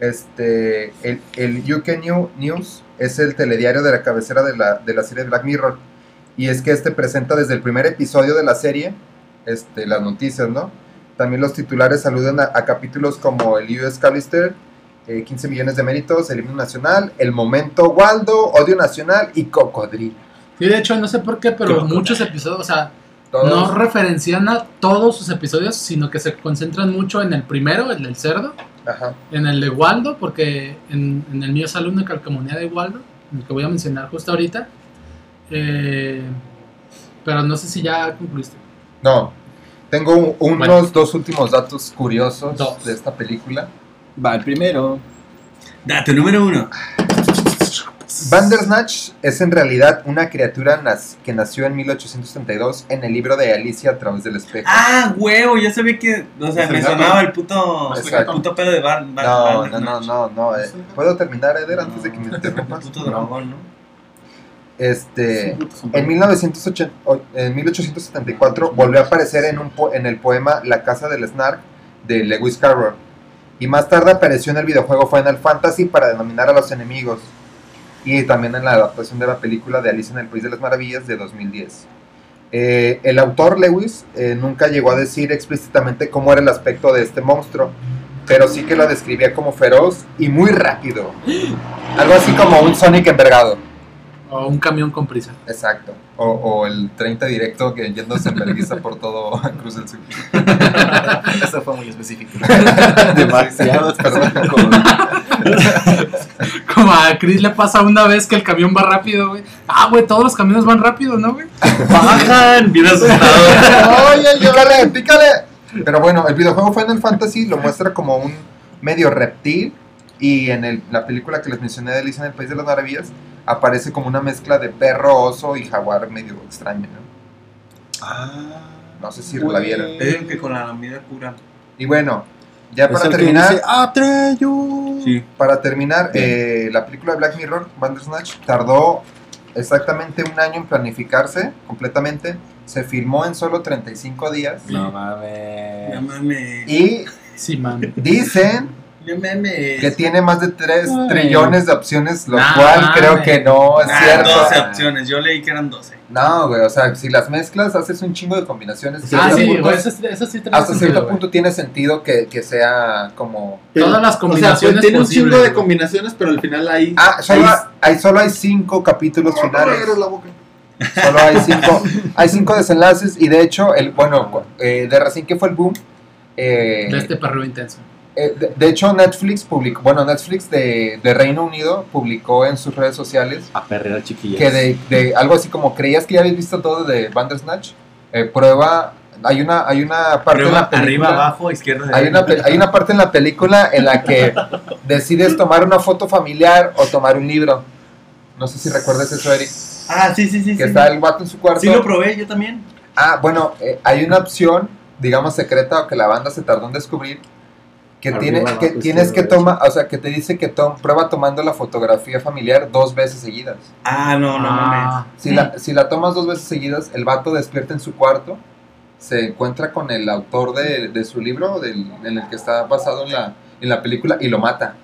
este, el, el UK New- News es el telediario de la cabecera de la, de la serie Black Mirror. Y es que este presenta desde el primer episodio de la serie este, las noticias, ¿no? También los titulares saludan a, a capítulos como el US Callister, eh, 15 millones de méritos, el himno nacional, el momento Waldo, odio nacional y cocodrilo. Sí, de hecho, no sé por qué, pero Crocodile. muchos episodios, o sea, Todos- no referencian a todos sus episodios, sino que se concentran mucho en el primero, el del cerdo, Ajá. en el de Waldo, porque en, en el mío sale una calcomanía de Waldo, el que voy a mencionar justo ahorita. Eh, pero no sé si ya concluiste. No, tengo un- unos Bueno. dos últimos datos curiosos Dos. de esta película. Va, el primero. Dato número uno. Bandersnatch es en realidad una criatura que nació en 1832 en el libro de Alicia a través del espejo. Ah, huevo, ya sabía que. O sea, el me sonaba el puto. El puto pedo de Bar. Bar- no, no, no, no, no. eh, ¿Puedo terminar, Eder, antes de que me <laughs> El interrumpas? puto dragón, ¿no? Este, en, 1980 o- en 1874 volvió a aparecer en, un po- en el poema La Casa del Snark de Lewis Carroll. Y más tarde apareció en el videojuego Final Fantasy para denominar a los enemigos. Y también en la adaptación de la película de Alicia en el País de las Maravillas de 2010. Eh, el autor Lewis eh, nunca llegó a decir explícitamente cómo era el aspecto de este monstruo, pero sí que lo describía como feroz y muy rápido. Algo así como un Sonic envergado. O un camión con prisa. Exacto. O, o el 30 directo que yéndose en vergüenza por todo <laughs> Cruz del Sur. <laughs> Eso fue muy específico. <laughs> Demasiado, perdón. Como a Chris le pasa una vez que el camión va rápido, güey. Ah, güey, todos los camiones van rápido, ¿no, güey? Bajan, bien asustado. Oye, pícale, pícale. Pero bueno, el videojuego Final Fantasy lo muestra como un medio reptil. Y en el- la película que les mencioné de Alicia en el País de las Maravillas, aparece como una mezcla de perro, oso y jaguar medio extraño, ¿no? Ah. No sé si la vieron. Te digo que con la comida cura. Y bueno, ya Es para terminar, dice. Sí. para terminar, eh, la película de Black Mirror, Bandersnatch, tardó exactamente un año en planificarse completamente. Se filmó en solo 35 días. No No mames. mames. Y Sí, man. dicen No que tiene más de 3 Ay. trillones de opciones, lo Nah, cual mames. creo que no es Ah, cierto. 12 opciones. Yo leí que eran 12. No, güey, o sea, si las mezclas, haces un chingo de combinaciones. Ah, Hasta sí, punto- güey, eso, eso sí tiene hasta sentido, cierto güey. punto tiene sentido que, que sea como... Todas las O sea, combinaciones pues tiene un chingo de combinaciones, pero al final hay. Ah, solo, hay- hay, solo hay cinco capítulos finales. Eres la boca. Solo hay cinco, hay cinco desenlaces y de hecho, el bueno, eh, de recién que fue el boom, eh, De este perreo intenso. Eh, de, de hecho Netflix publicó, bueno, Netflix de, de Reino Unido publicó en sus redes sociales A perrear chiquillas. que de, de algo así como creías que ya habías visto todo de Bandersnatch, eh, prueba, hay una, hay una parte en Arriba, la película, arriba, abajo, izquierda, hay una, hay una parte en la película en la que <laughs> decides tomar una foto familiar o tomar un libro. No sé si recuerdas eso, Eric. Ah, sí, sí, sí. Que sí. está el vato en su cuarto. Sí lo probé, yo también. Ah, bueno, eh, hay una opción, digamos, secreta o que la banda se tardó en descubrir, que, tiene, que tienes que tomar, o sea, que te dice que tom, prueba tomando la fotografía familiar dos veces seguidas. Ah, no, no mames. Ah, Si la, si la tomas dos veces seguidas, el vato despierta en su cuarto, se encuentra con el autor de, de su libro, del, en el que está basado en la, en la película, y lo mata.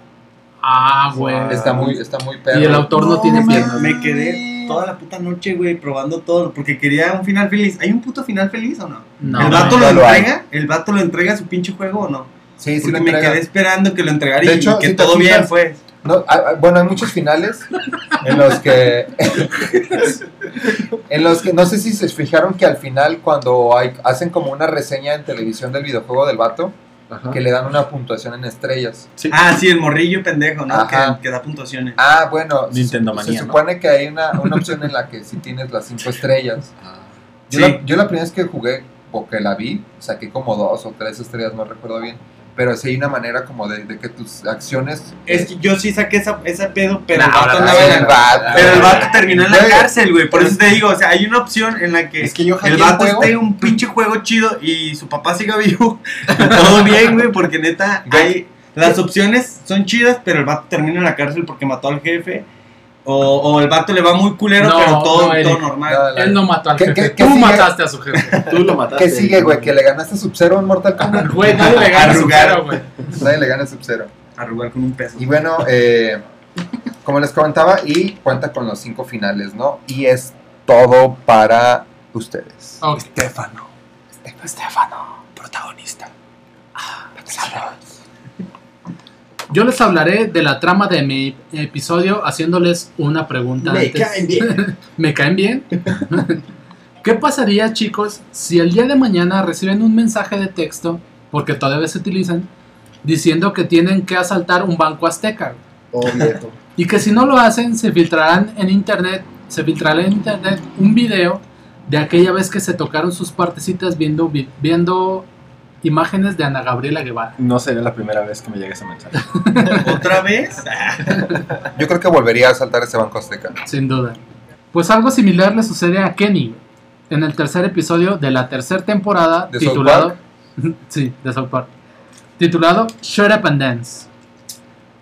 Ah, güey. Está muy, está muy perro. Y el autor no, tiene piernas. me quedé toda la puta noche, güey, probando todo. Porque quería un final feliz. ¿Hay un puto final feliz o no? No, ¿El vato no lo entrega? ¿El vato lo entrega a su pinche juego o no? Sí, sí Porque lo me quedé esperando que lo entregara y, De hecho, y que si todo bien, pues. No, ah, ah, bueno, hay muchos finales en los que <laughs> en los que no sé si se fijaron que al final cuando hay, hacen como una reseña en televisión del videojuego del vato Ajá. que le dan una puntuación en estrellas. Sí. Ah, sí, el morrillo pendejo, ¿no? Que, que da puntuaciones. Ah, bueno, se- Nintendo se, manía, ¿no? supone que hay una, una opción en la que si tienes las cinco estrellas. Yo, Sí. la, yo la primera vez que jugué o que la vi, saqué como dos o tres estrellas, no recuerdo bien. Pero sí hay una manera como de, de que tus acciones Es que yo sí saqué esa, esa pedo, pero No, el vato no, el vato. Pero el vato terminó en la Güey, cárcel, güey. Por eso te digo, o sea, hay una opción en la que, Es que yo hackeé el el vato juego. esté en un pinche juego chido y su papá siga vivo. <laughs> Todo bien, güey, porque neta, hay, las opciones son chidas, pero el vato termina en la cárcel porque mató al jefe. O, o el vato le va muy culero, No, pero todo, no, Eric. todo normal. Él no mató al ¿Qué- jefe. qué- qué Tú sigue? mataste a su jefe. <laughs> Tú lo mataste. ¿Qué sigue, güey? Que le ganaste a Sub-Zero en Mortal <laughs> Kombat. Güey, nadie le gana a su Arrugar. cero, güey. Nadie le gana a Sub-Zero. Arrugar con un peso. Y bueno, eh, como les comentaba, y cuenta con los cinco finales, ¿no? Y es todo para ustedes. Ok. Estefano. Estefano, protagonista. Yo les hablaré de la trama de mi episodio haciéndoles una pregunta. Me antes. caen bien. <laughs> ¿Me caen bien? <laughs> ¿Qué pasaría, chicos, si el día de mañana reciben un mensaje de texto, porque todavía se utilizan, diciendo que tienen que asaltar un banco azteca? Viejo. <laughs> Y que si no lo hacen, se filtrarán en internet, se filtrará en internet un video de aquella vez que se tocaron sus partecitas viendo, vi- viendo imágenes de Ana Gabriela Guevara. No sería la primera vez que me llegue ese mensaje. <laughs> ¿Otra vez? Yo creo que volvería a saltar ese banco azteca. Sin duda. Pues algo similar le sucede a Kenny en el tercer episodio de la tercera temporada ¿De South titulado <laughs> sí, de South Park. Titulado Shut Up and Dance.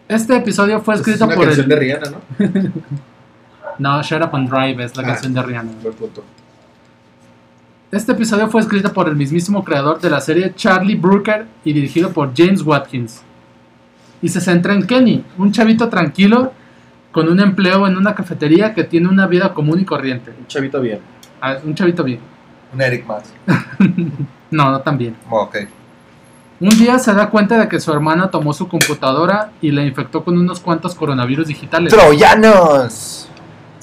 Este episodio fue Es escrito una por canción el de Rihanna, ¿no? <laughs> No, Shut Up and Drive es la Ah. canción de Rihanna. Buen punto. Este episodio fue escrito por el mismísimo creador de la serie Charlie Brooker y dirigido por James Watkins. Y se centra en Kenny, un chavito tranquilo con un empleo en una cafetería que tiene una vida común y corriente. Un chavito bien. Ah, Un chavito bien. Un Eric más. <laughs> No, no tan bien. Oh, ok. Un día se da cuenta de que su hermana tomó su computadora y la infectó con unos cuantos coronavirus digitales. ¡Troyanos!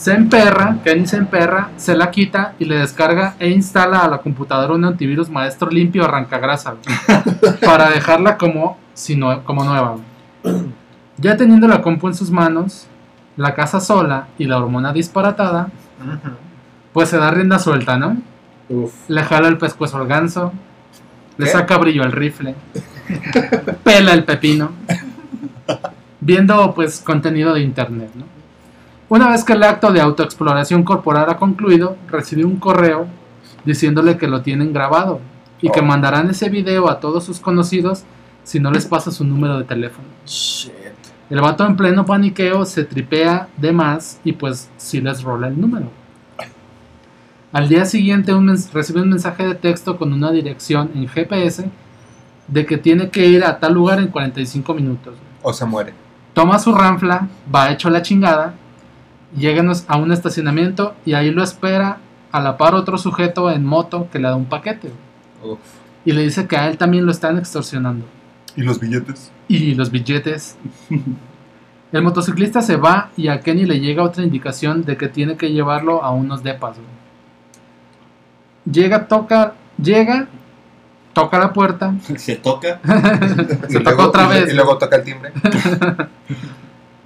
Se emperra, Kenny se emperra, se la quita y le descarga e instala a la computadora un antivirus maestro limpio arrancagrasa güey, <laughs> para dejarla como, si no- como nueva. güey. Ya teniendo la compu en sus manos, la casa sola y la hormona disparatada, pues se da rienda suelta, ¿no? Uf. Le jala el pescuezo al ganso, le saca brillo al rifle, <laughs> pela el pepino, viendo pues contenido de internet, ¿no? Una vez que el acto de autoexploración corporal ha concluido, recibe un correo diciéndole que lo tienen grabado y que Oh. mandarán ese video a todos sus conocidos si no les pasa su número de teléfono. El vato en pleno paniqueo se tripea de más y pues sí les rola el número. Al día siguiente un recibe un mensaje de texto con una dirección en GPS de que tiene que ir a tal lugar en 45 minutos. O se muere. Toma su ranfla, va hecho la chingada, llega a un estacionamiento y ahí lo espera a la par otro sujeto en moto que le da un paquete. Uf. Y le dice que a él también lo están extorsionando. ¿Y los billetes? y los billetes. El motociclista se va y a Kenny le llega otra indicación de que tiene que llevarlo a unos depas. güey. Llega, toca, llega, toca la puerta, <laughs> Se toca. <laughs> se toca otra vez. y luego toca el timbre. <laughs>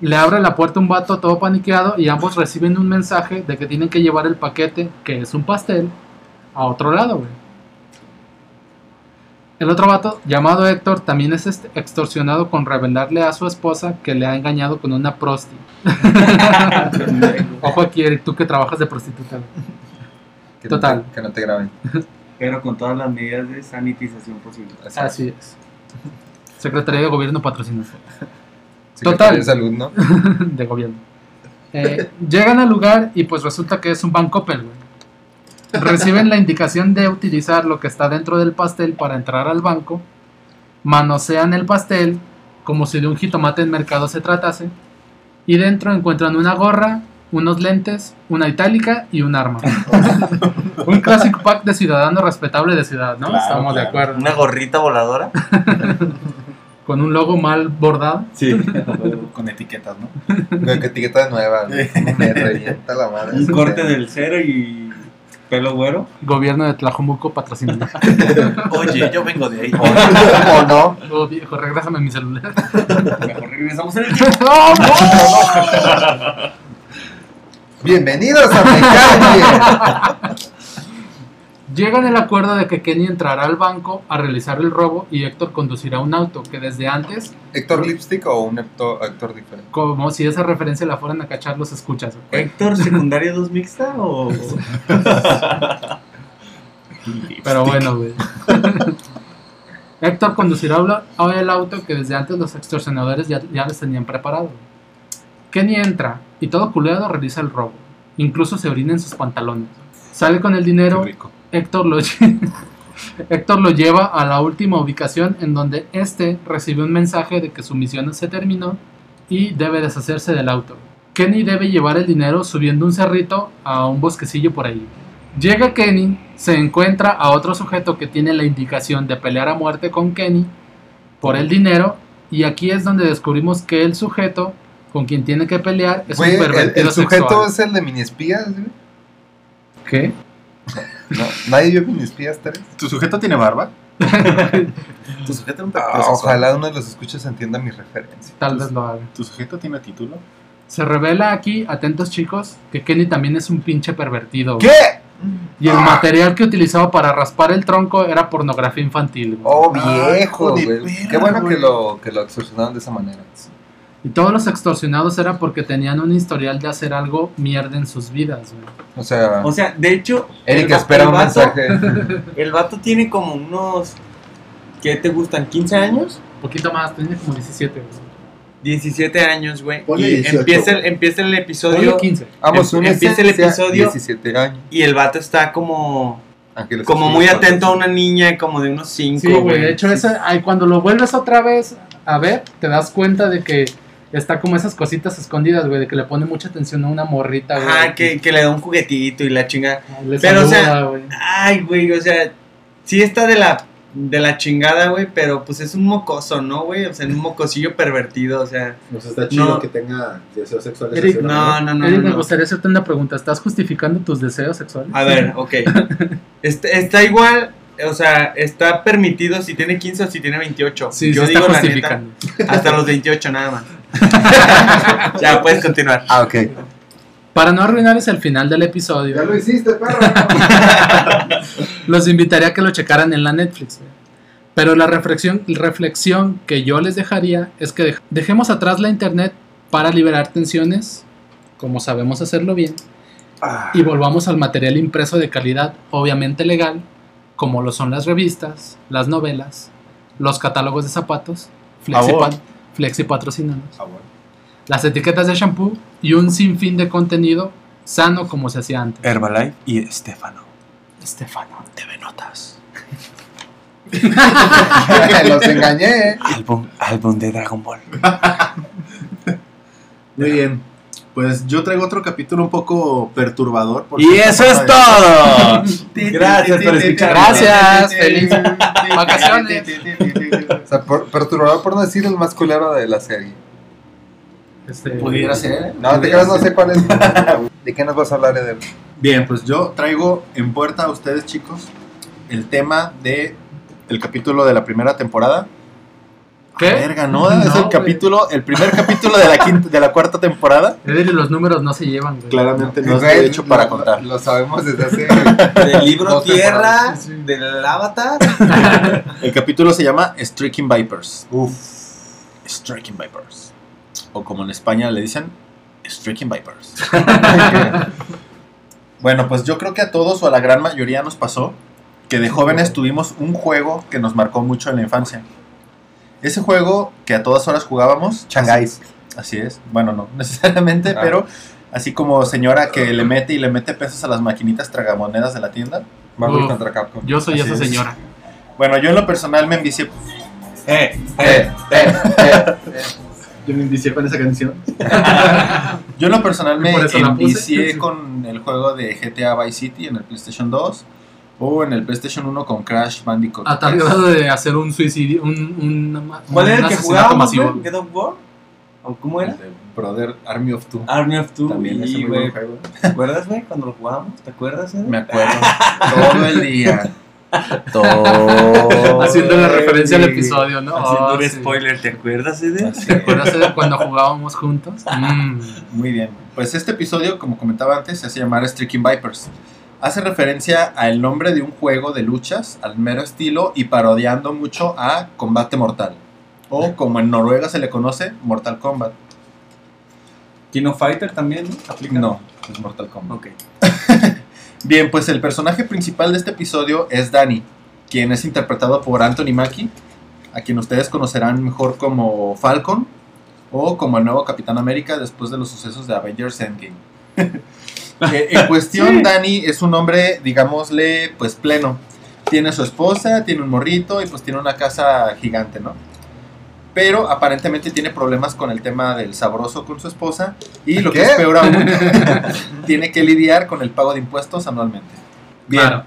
Le abre la puerta un vato todo paniqueado y ambos reciben un mensaje de que tienen que llevar el paquete, que es un pastel, a otro lado, güey. El otro vato, llamado Héctor, también es este- extorsionado con revelarle a su esposa que le ha engañado con una prosti. <laughs> Ojo aquí, Eric, tú que trabajas de prostituta. Que no Total. te- que no te graben. <laughs> Pero con todas las medidas de sanitización posibles. Así es. Secretaría de Gobierno patrocina. Secretaría Total. de salud, ¿no? <laughs> de gobierno. Eh, <laughs> llegan al lugar y pues resulta que es un Banco Coppel, güey. Reciben la indicación de utilizar lo que está dentro del pastel para entrar al banco. Manosean el pastel como si de un jitomate en mercado se tratase. Y dentro encuentran una gorra, unos lentes, una itálica y un arma. <laughs> un clásico pack de ciudadano respetable de ciudad, ¿no? Claro, Estamos de acuerdo. Una gorrita voladora. Con un logo mal bordado. Sí. <laughs> Con etiquetas, ¿no? Güey, que etiqueta nueva, güey. Me revienta la madre. Un corte del cero y pelo güero. Gobierno de Tlajomulco patrocinando. <laughs> Oye, yo vengo de ahí. <laughs> O no. Oh, viejo, regrésame mi celular. Mejor regresamos en el tiempo. Bienvenidos a Mecánica. Llegan al acuerdo de que Kenny entrará al banco a realizar el robo y Héctor conducirá un auto que desde antes, ¿Héctor Lipstick o un actor, actor diferente? como si esa referencia la fueran a cachar los escuchas. güey. ¿Héctor secundaria 2 mixta o.? <laughs> Pero bueno, güey. Héctor conducirá el auto que desde antes los extorsionadores ya, ya les tenían preparado. Kenny entra y todo culeado realiza el robo. Incluso se orina en sus pantalones. Sale con el dinero Qué rico. Héctor lo, <laughs> Héctor lo lleva a la última ubicación en donde este recibe un mensaje de que su misión se terminó y debe deshacerse del auto. Kenny debe llevar el dinero subiendo un cerrito a un bosquecillo por ahí. Llega Kenny, se encuentra a otro sujeto que tiene la indicación de pelear a muerte con Kenny por el dinero y aquí es donde descubrimos que el sujeto con quien tiene que pelear es un el, pervertido el sujeto sexual. es el de mini espías. ¿Qué? No, nadie vio mini espías 3. ¿Tu sujeto tiene barba? <laughs> Tu sujeto un Ah, ojalá uno de los escuchos entienda mi referencia. Tal vez lo haga. ¿Tu sujeto tiene título? Se revela aquí, atentos chicos, que Kenny también es un pinche pervertido. güey. ¿Qué? Y el material que utilizaba para raspar el tronco era pornografía infantil. güey. Oh, Ah, viejo, güey. perra, Qué bueno güey. que lo, que lo extorsionaron de esa manera. Y todos los extorsionados era porque tenían un historial de hacer algo mierda en sus vidas. güey. O sea, O sea, de hecho. Eric el espera el un vato- mensaje. <laughs> El vato tiene como unos. ¿Qué te gustan? ¿15 años? Un poquito más, tenía como 17. güey. 17 años, güey. Ponle Y 18. empieza el, empieza el Ponle episodio 15. Vamos, Em- una empieza el esencia, episodio. 17 años. y el vato está como. Ángeles Como muy atento a una niña, como de unos 5. Sí, güey. De hecho, esa, ay, cuando lo vuelves otra vez a ver, te das cuenta de que está como esas cositas escondidas, güey. De que le pone mucha atención a una morrita, güey. Ajá, que, que le da un juguetito y la chinga. Le Pero, o sea, saluda, güey. Ay, güey, o sea, sí está de la, de la chingada, güey, pero pues es un mocoso, ¿no, güey? O sea, un mocosillo pervertido, o sea. Pues está chido No. que tenga deseos sexuales. Eric, No, no, no. Eric, no, me gustaría hacerte una pregunta. ¿Estás justificando tus deseos sexuales? A ver, ok. <laughs> Está, está igual, o sea, está permitido si tiene 15 o si tiene 28. Sí, Yo digo la neta, hasta los 28 nada más. <laughs> ya, puedes continuar. Ah, ok. Para no arruinarles el final del episodio, Ya lo hiciste, perro. <laughs> los invitaría a que lo checaran en la Netflix. Pero la reflexión, reflexión que yo les dejaría es que dej- dejemos atrás la internet para liberar tensiones, como sabemos hacerlo bien, y volvamos al material impreso de calidad, obviamente legal, como lo son las revistas, las novelas, los catálogos de zapatos, Flexi, Favor. pa- Flexi patrocinanos, Ah, bueno. las etiquetas de shampoo y un sinfín de contenido sano como se hacía antes. Herbalife y Estefano. Estefano. TV Notas. <laughs> Los engañé. Álbum, álbum de Dragon Ball. Muy bien. Pues yo traigo otro capítulo un poco perturbador. Y eso es todo. Gracias por escuchar. Gracias, feliz vacaciones. O sea, por- perturbador por no decir el más culero de la serie. Este, Pudiera ser. No, te creas, no sé cuál es. ¿De qué nos vas a hablar, Eder? Bien, pues yo traigo en puerta a ustedes, chicos, el tema de el capítulo de la primera temporada. ¿Qué? Verga, no, No, es el güey. capítulo, el primer capítulo de la quinta, de la cuarta temporada. Los números no se llevan, güey. Claramente no Güey, estoy hecho para lo- contar. Lo sabemos desde hace. <laughs> Del libro Tierra, sí. del Avatar. <laughs> El capítulo se llama Striking Vipers. Uf. Striking Vipers. O como en España le dicen, Striking Vipers. <laughs> Bueno, pues yo creo que a todos o a la gran mayoría nos pasó que de jóvenes tuvimos un juego que nos marcó mucho en la infancia. Ese juego que a todas horas jugábamos. Changáis. Así es. Bueno, no <laughs> necesariamente, Ah. pero así como señora que le mete y le mete pesos a las maquinitas tragamonedas de la tienda. Marvel Uf. contra Capcom. Yo soy Así esa es. señora. Bueno, yo en lo personal me envicié. Eh, Eh, eh, eh. <laughs> Yo me indicié con esa canción. <laughs> Yo en lo personal me envicié con el juego de GTA Vice City en el PlayStation 2 o en el PlayStation 1 con Crash Bandicoot. A tal 3. grado de hacer un suicidio, un, un, ¿Cuál era el que jugábamos? ¿God of War? ¿O cómo era? El de Brother Army of Two. Army of Two. También es y, un muy güey, buen juego. ¿Te acuerdas, güey, cuando lo jugábamos? ¿Te acuerdas, eh? Me acuerdo. <laughs> Todo el día. Todo. <laughs> Haciendo la referencia al episodio, ¿no? Haciendo Oh, un sí. spoiler, ¿te acuerdas de Así ¿Te acuerdas de cuando jugábamos juntos? <laughs> Mm. Muy bien. Pues este episodio, como comentaba antes, se hace llamar Streaking Vipers. Hace referencia al nombre de un juego de luchas, al mero estilo y parodiando mucho a Combate Mortal. O como en Noruega se le conoce, Mortal Kombat. Kino Fighter también. Aplica. No, es Mortal Kombat. Ok. <laughs> Bien, pues el personaje principal de este episodio es Danny, quien es interpretado por Anthony Mackie, a quien ustedes conocerán mejor como Falcon o como el nuevo Capitán América después de los sucesos de Avengers Endgame. <laughs> <laughs> Eh, en cuestión, Danny es un hombre, digámosle, pues pleno. Tiene su esposa, tiene un morrito y pues tiene una casa gigante, ¿no? Pero aparentemente tiene problemas con el tema del sabroso con su esposa y lo que es peor aún, <laughs> <laughs> tiene que lidiar con el pago de impuestos anualmente. Bien, Claro.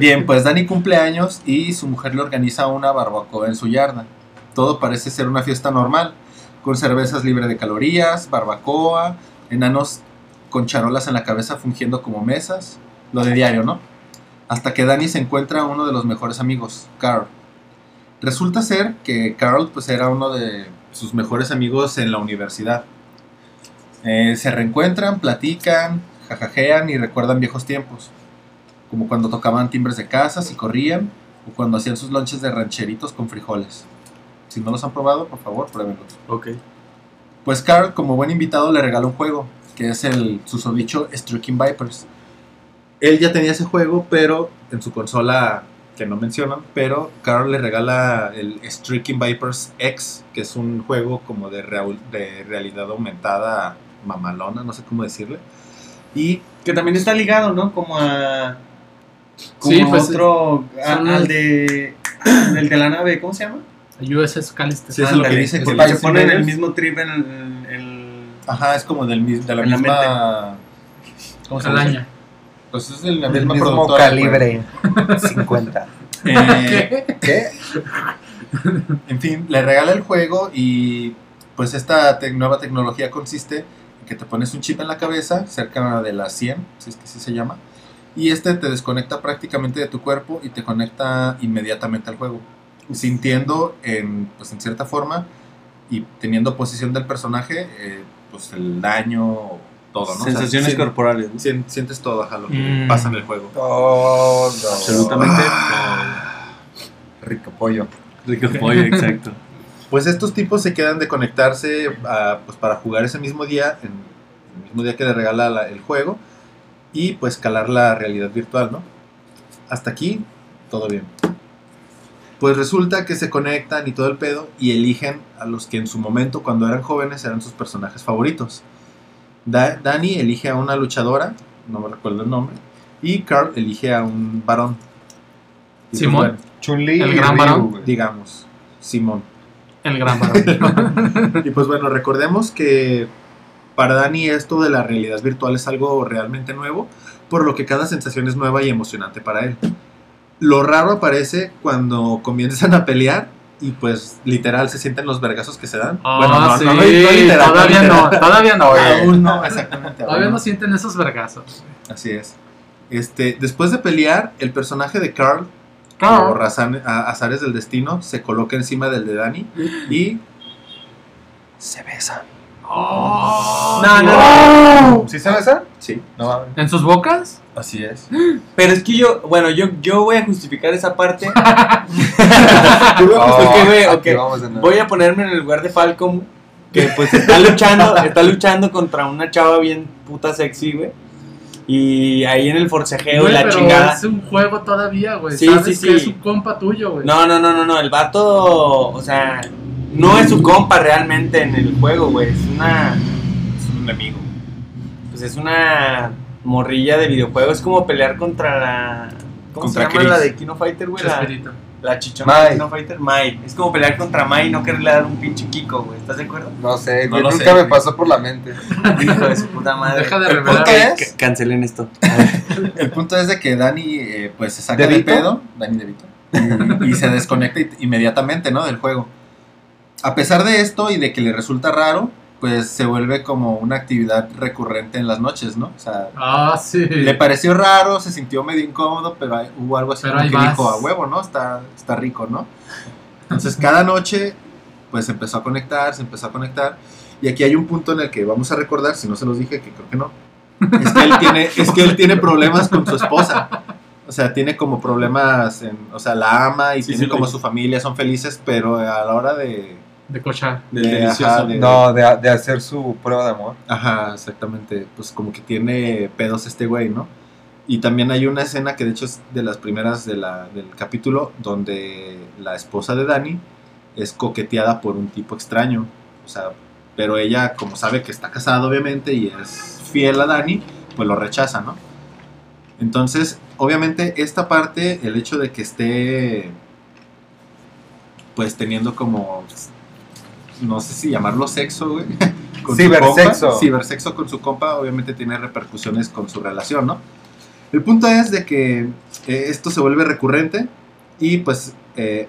bien, pues Dani cumple años y su mujer le organiza una barbacoa en su yarda. Todo parece ser una fiesta normal, con cervezas libres de calorías, barbacoa, enanos con charolas en la cabeza fungiendo como mesas, lo de diario, ¿no? Hasta que Dani se encuentra a uno de los mejores amigos, Carl. Resulta ser que Carl pues era uno de sus mejores amigos en la universidad. Eh, se reencuentran, platican, jajajean y recuerdan viejos tiempos, como cuando tocaban timbres de casas y corrían, o cuando hacían sus lonches de rancheritos con frijoles. Si no los han probado, por favor, pruébenlos. Ok. Pues Carl, como buen invitado, le regala un juego, que es el susodicho Striking Vipers. Él ya tenía ese juego, pero en su consola, que no mencionan, pero Carl le regala el Striking Vipers X, que es un juego como de, real- de realidad aumentada mamalona, no sé cómo decirle. Y Que también está ligado, ¿no? Como a. Como Sí, pues, otro. a- son- al de. <clears throat> El de la nave, ¿cómo se llama? USS Callister. Sí, es lo que Ándale, dice, que se ponen el mismo trip en el. Ajá, es como del, de la En la misma... ¿Cómo se llama? Calaña. Pues es de la Del misma mismo calibre 50. <laughs> Eh, <laughs> ¿Qué? En fin, le regala el juego y pues esta te- nueva tecnología consiste en que te pones un chip en la cabeza, cerca de la 100, si es que así se llama, y este te desconecta prácticamente de tu cuerpo y te conecta inmediatamente al juego, sintiendo en, pues, en cierta forma y teniendo posición del personaje, eh, pues el daño, todo, ¿no? O sea, Sensaciones corporales. sientes todo ajá, lo que Mm. pasa en el juego. Todo. Absolutamente. Rico pollo. Rico pollo, exacto. <laughs> Pues estos tipos se quedan de conectarse ah, pues para jugar ese mismo día, en el mismo día que le regala la- el juego, y pues calar la realidad virtual, ¿no? Hasta aquí, todo bien. Pues resulta que se conectan y todo el pedo, y eligen a los que en su momento, cuando eran jóvenes, eran sus personajes favoritos. Da- Dani elige a una luchadora, no me recuerdo el nombre, y Carl elige a un varón. Pues Simón. bueno, Chun-Li El gran varón. digamos, Simón. El gran <laughs> varón. Y pues bueno, recordemos que para Dani esto de la realidad virtual es algo realmente nuevo, por lo que cada sensación es nueva y emocionante para él. Lo raro aparece cuando comienzan a pelear y pues literal se sienten los vergazos que se dan. Ah, sí, no literal, todavía literal. no, todavía no. Aún no, exactamente. Todavía no. no sienten esos vergazos. Así es. Este, después de pelear, el personaje de Carl, Carl. por azares del destino, se coloca encima del de Dani y Se besan. Oh, No, no. ¿Sí se besan? sí, No. ¿En sus bocas? Así es. <gasps> Pero es que yo, bueno, yo, yo voy a justificar esa parte. <laughs> <laughs> Oh, Ok, güey, aquí ok. vamos de nuevo. Voy a ponerme en el lugar de Falcon. que pues está <laughs> luchando, está luchando contra una chava bien puta sexy, güey. Y ahí en el forcejeo y la pero chingada. es un juego todavía, güey. Sí, Sabes sí, que sí. es un compa tuyo, güey. No, no, no, no, no, el vato, o sea, no es su compa realmente en el juego, güey. Es una, Es un enemigo. pues es una morrilla de videojuego. Es como pelear contra la, ¿cómo Contra se llama Chris. la de Kino Fighter, güey? La, la chichona de Kino Fighter, Mai. Es como pelear contra Mai y no quererle dar un pinche Kiko, güey. ¿Estás de acuerdo? No sé, No güey, nunca sé, me güey. pasó por la mente. <laughs> Hijo de su puta madre. Deja de El revelar. punto es- C- cancelen esto. <laughs> El punto es de que Dani eh, pues se saca de pedo, Dani DeVito, y, y se desconecta inmediatamente, ¿no? Del juego. A pesar de esto y de que le resulta raro, pues se vuelve como una actividad recurrente en las noches, ¿no? O sea, Ah, sí. le pareció raro, se sintió medio incómodo, pero hay- hubo algo así Pero como que vas. dijo, a huevo, ¿no? Está, está rico, ¿no? Entonces cada noche pues empezó a conectar, se empezó a conectar. Y aquí hay un punto en el que vamos a recordar, si no se los dije, que creo que no. Es que él tiene, es que él tiene problemas con su esposa. O sea, tiene como problemas, en, o sea, la ama y Sí, tiene sí, como su familia, son felices, pero a la hora de... De cochar. Del de, delicioso. ajá, de- No, de, de hacer su prueba de amor. Ajá, exactamente. Pues como que tiene pedos este güey, ¿no? Y también hay una escena que de hecho es de las primeras de la, del capítulo donde la esposa de Dani es coqueteada por un tipo extraño. O sea, pero ella como sabe que está casada obviamente y es fiel a Dani, pues lo rechaza, ¿no? Entonces, obviamente esta parte, el hecho de que esté pues teniendo como no sé si llamarlo sexo, güey. <laughs> con Cibersexo. compa. Cibersexo con su compa, obviamente tiene repercusiones con su relación, ¿no? El punto es de que eh, esto se vuelve recurrente y pues eh,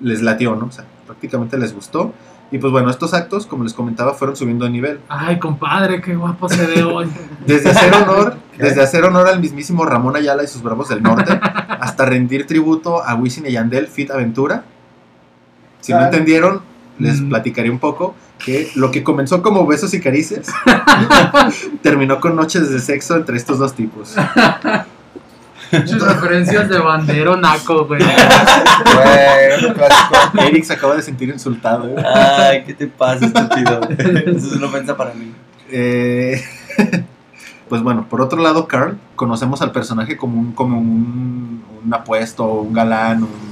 les latió, ¿no? O sea, prácticamente les gustó. Y pues bueno, estos actos, como les comentaba, fueron subiendo de nivel. Ay, compadre, qué guapo se ve hoy. <laughs> Desde hacer honor, <laughs> desde hacer honor al mismísimo Ramón Ayala y sus Bravos del Norte, hasta rendir tributo a Wisin y Yandel Fit Aventura. Si no entendieron, les Mm. platicaré un poco que lo que comenzó como besos y caricias <laughs> terminó con noches de sexo entre estos dos tipos. Muchas referencias de bandero naco, güey. Güey, clásico. Eric se acaba de sentir insultado. ¿eh? Ay, ¿qué te pasa, estúpido? Eso es una ofensa para mí. Eh, <laughs> pues bueno, por otro lado, Carl, conocemos al personaje como un, como un, un apuesto, un galán, un, un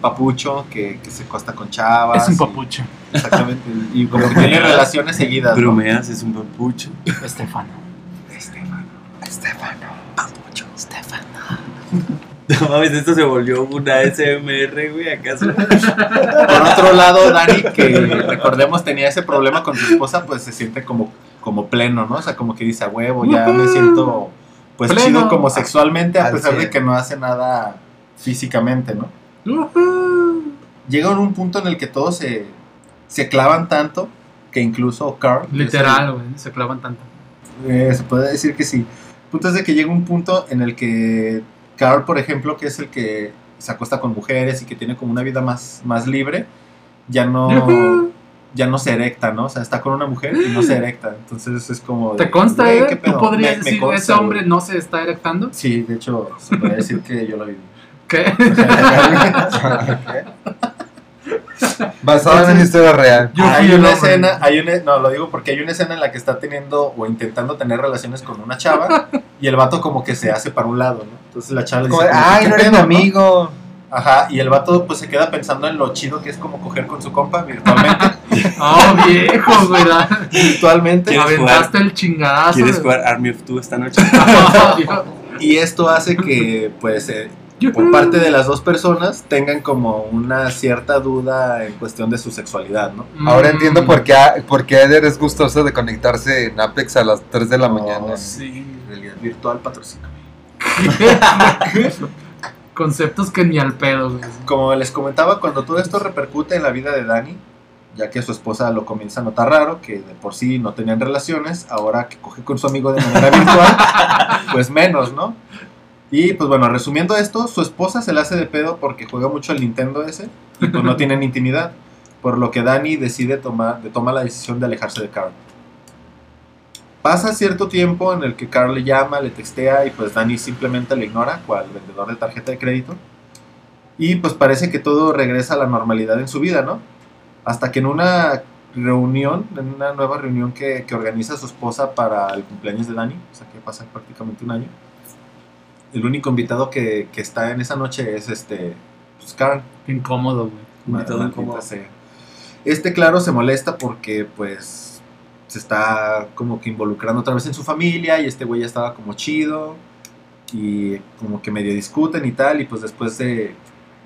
papucho que, que se costa con chavas. Es un y- papucho. Exactamente. Y como que tiene <laughs> relaciones seguidas. ¿no? Bromeas, es un papucho. Estefano. <laughs> No mames, esto se volvió una SMR, güey, ¿acaso? Por otro lado, Dani, que recordemos tenía ese problema con su esposa, pues se siente como, como pleno, ¿no? O sea, como que dice, a huevo, ya me siento pues Pleno. chido como sexualmente, a Al pesar de que no hace nada físicamente, ¿no? Llega un punto en el que todos se, se clavan tanto que incluso Carl... Literal, güey. Se clavan tanto. Eh, se puede decir que sí. El punto es de que llega un punto en el que Carl, por ejemplo, que es el que se acuesta con mujeres y que tiene como una vida más, más libre, ya no, ya no se erecta, ¿no? O sea, está con una mujer y no se erecta. Entonces es como... de, ¿Te consta, eh? ¿qué ¿Tú podrías Me- me decir, consta, ese hombre no se está erectando? Sí, de hecho, se puede decir que yo lo viví. ¿Qué? <laughs> Basado en una historia real. Yo hay una escena, hay una, no, lo digo porque hay una escena en la que está teniendo o intentando tener relaciones con una chava y el vato como que se hace para un lado, ¿no? Entonces la chava le dice, Ay, "¿Qué no eres mi amigo. Ajá, y el vato pues se queda pensando en lo chido que es como coger con su compa virtualmente. Oh, <laughs> viejo, da- virtualmente. ¿Quieres Aventaste el chingadazo. ¿Quieres jugar Army of Two esta noche? <laughs> Y esto hace que pues eh, por parte de las dos personas tengan como una cierta duda en cuestión de su sexualidad, ¿no? Ahora Mm. entiendo por qué, por qué Eder es gustoso de conectarse en Apex a las 3 de la mañana. Oh, sí, realidad virtual patrocina. <laughs> Conceptos que ni al pedo, güey. Como les comentaba, cuando todo esto repercute en la vida de Dani, ya que su esposa lo comienza a notar raro, que de por sí no tenían relaciones, ahora que coge con su amigo de manera virtual, <laughs> pues menos, ¿no? Y pues bueno, resumiendo esto, su esposa se le hace de pedo porque juega mucho al Nintendo ese y pues no tienen intimidad, por lo que Dani decide tomar, de la decisión de alejarse de Carl. Pasa cierto tiempo en el que Carl le llama, le textea y pues Dani simplemente le ignora, cual vendedor de tarjeta de crédito. Y pues parece que todo regresa a la normalidad en su vida, ¿no? Hasta que en una reunión, en una nueva reunión que, que organiza su esposa para el cumpleaños de Dani, o sea que pasa prácticamente un año. El único invitado que, que está en esa noche es este, pues Carl. Qué incómodo, güey. Invitado incómodo. sea. Este, claro, se molesta porque, pues, se está como que involucrando otra vez en su familia y este güey ya estaba como chido y como que medio discuten y tal y pues después de,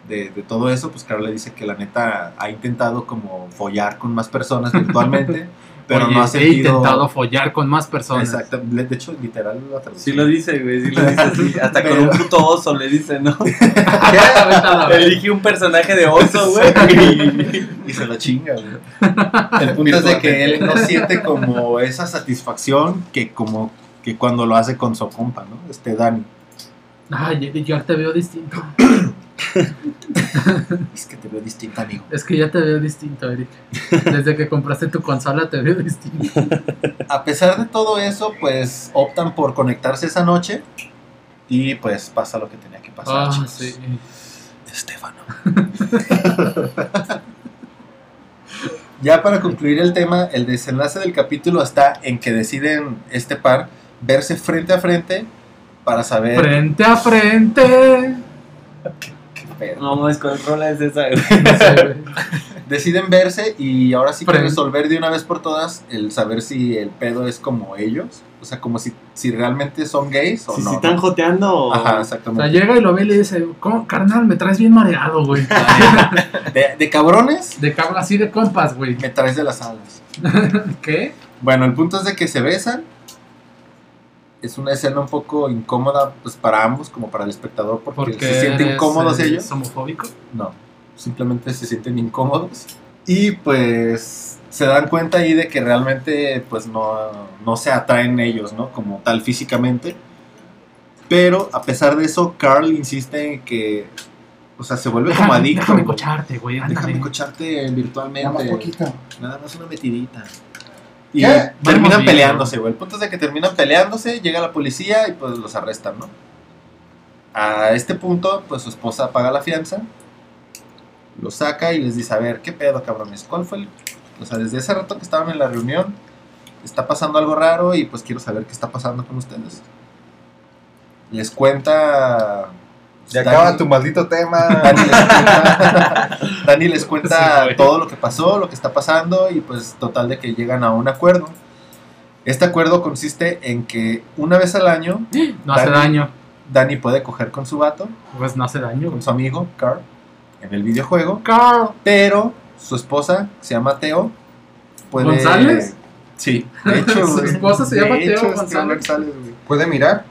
de, de todo eso, pues Carl le dice que la neta ha intentado como follar con más personas virtualmente, <laughs> pero Oye, no ha he sentido... intentado follar con más personas. Exacto, de hecho, literal la Sí traducción. lo dice, güey, sí lo dice <laughs> así. Hasta con un puto oso le dice, ¿no? ¿Qué? <laughs> Elige un personaje de oso, güey. Y se lo chinga, güey. <laughs> El punto es de que él no siente como esa satisfacción que como que cuando lo hace con su compa, ¿no? Este Dani. Ay, yo ya te veo distinto. <coughs> <laughs> Es que te veo distinto, amigo. Es que ya te veo distinto, Eric. Desde que compraste tu consola te veo distinto. A pesar de todo eso, pues optan por conectarse esa noche y pues pasa lo que tenía que pasar. Ah, sí. Estefano. <laughs> ya para concluir el tema, el desenlace del capítulo está en que deciden este par verse frente a frente para saber Frente a frente. Pedo. No mames, ¿cuál rola es esa, güey? <laughs> No sé, güey. Deciden verse y ahora sí que resolver de una vez por todas el saber si el pedo es como ellos, o sea, como si, si realmente son gays o Si no. si están joteando o... Ajá, O sea, exactamente. llega y lo ve y le dice, ¿cómo, carnal, me traes bien mareado, güey. <laughs> De, de cabrones, De cabrón así de compas, güey. me traes de las alas. <laughs> ¿Qué? Bueno, el punto es de que se besan. Es una escena un poco incómoda pues para ambos, como para el espectador, porque, Porque se sienten incómodos eh, ellos. homofóbico. No, simplemente se sienten incómodos. Y pues se dan cuenta ahí de que realmente pues no, no se atraen ellos, ¿no? Como tal físicamente. Pero a pesar de eso, Carl insiste en que, o sea, se vuelve como adicto. déjame cocharte, güey. Déjame cocharte virtualmente. Nada más poquito. Nada más una metidita. Y ¿Qué? terminan Vamos peleándose, güey. El punto es de que terminan peleándose, llega la policía y pues los arrestan, ¿no? A este punto, pues su esposa paga la fianza, lo saca y les dice, a ver, ¿qué pedo, cabrones? ¿Cuál fue el...? O sea, desde ese rato que estaban en la reunión, está pasando algo raro y pues quiero saber qué está pasando con ustedes. Les cuenta... Ya Dani- acaba tu maldito tema. <laughs> Dani les cuenta, Dani les cuenta Sí, güey. todo lo que pasó, lo que está pasando y pues total de que llegan a un acuerdo. Este acuerdo consiste en que una vez al año <gasps> No hace daño. Dani puede coger con su vato, Pues no hace daño, con su amigo Carl, en el videojuego, Carl. pero su esposa se llama Teo. Puede... ¿González? Sí, de <laughs> hecho. Su esposa se llama Teo González. González, güey. ¿Puede mirar?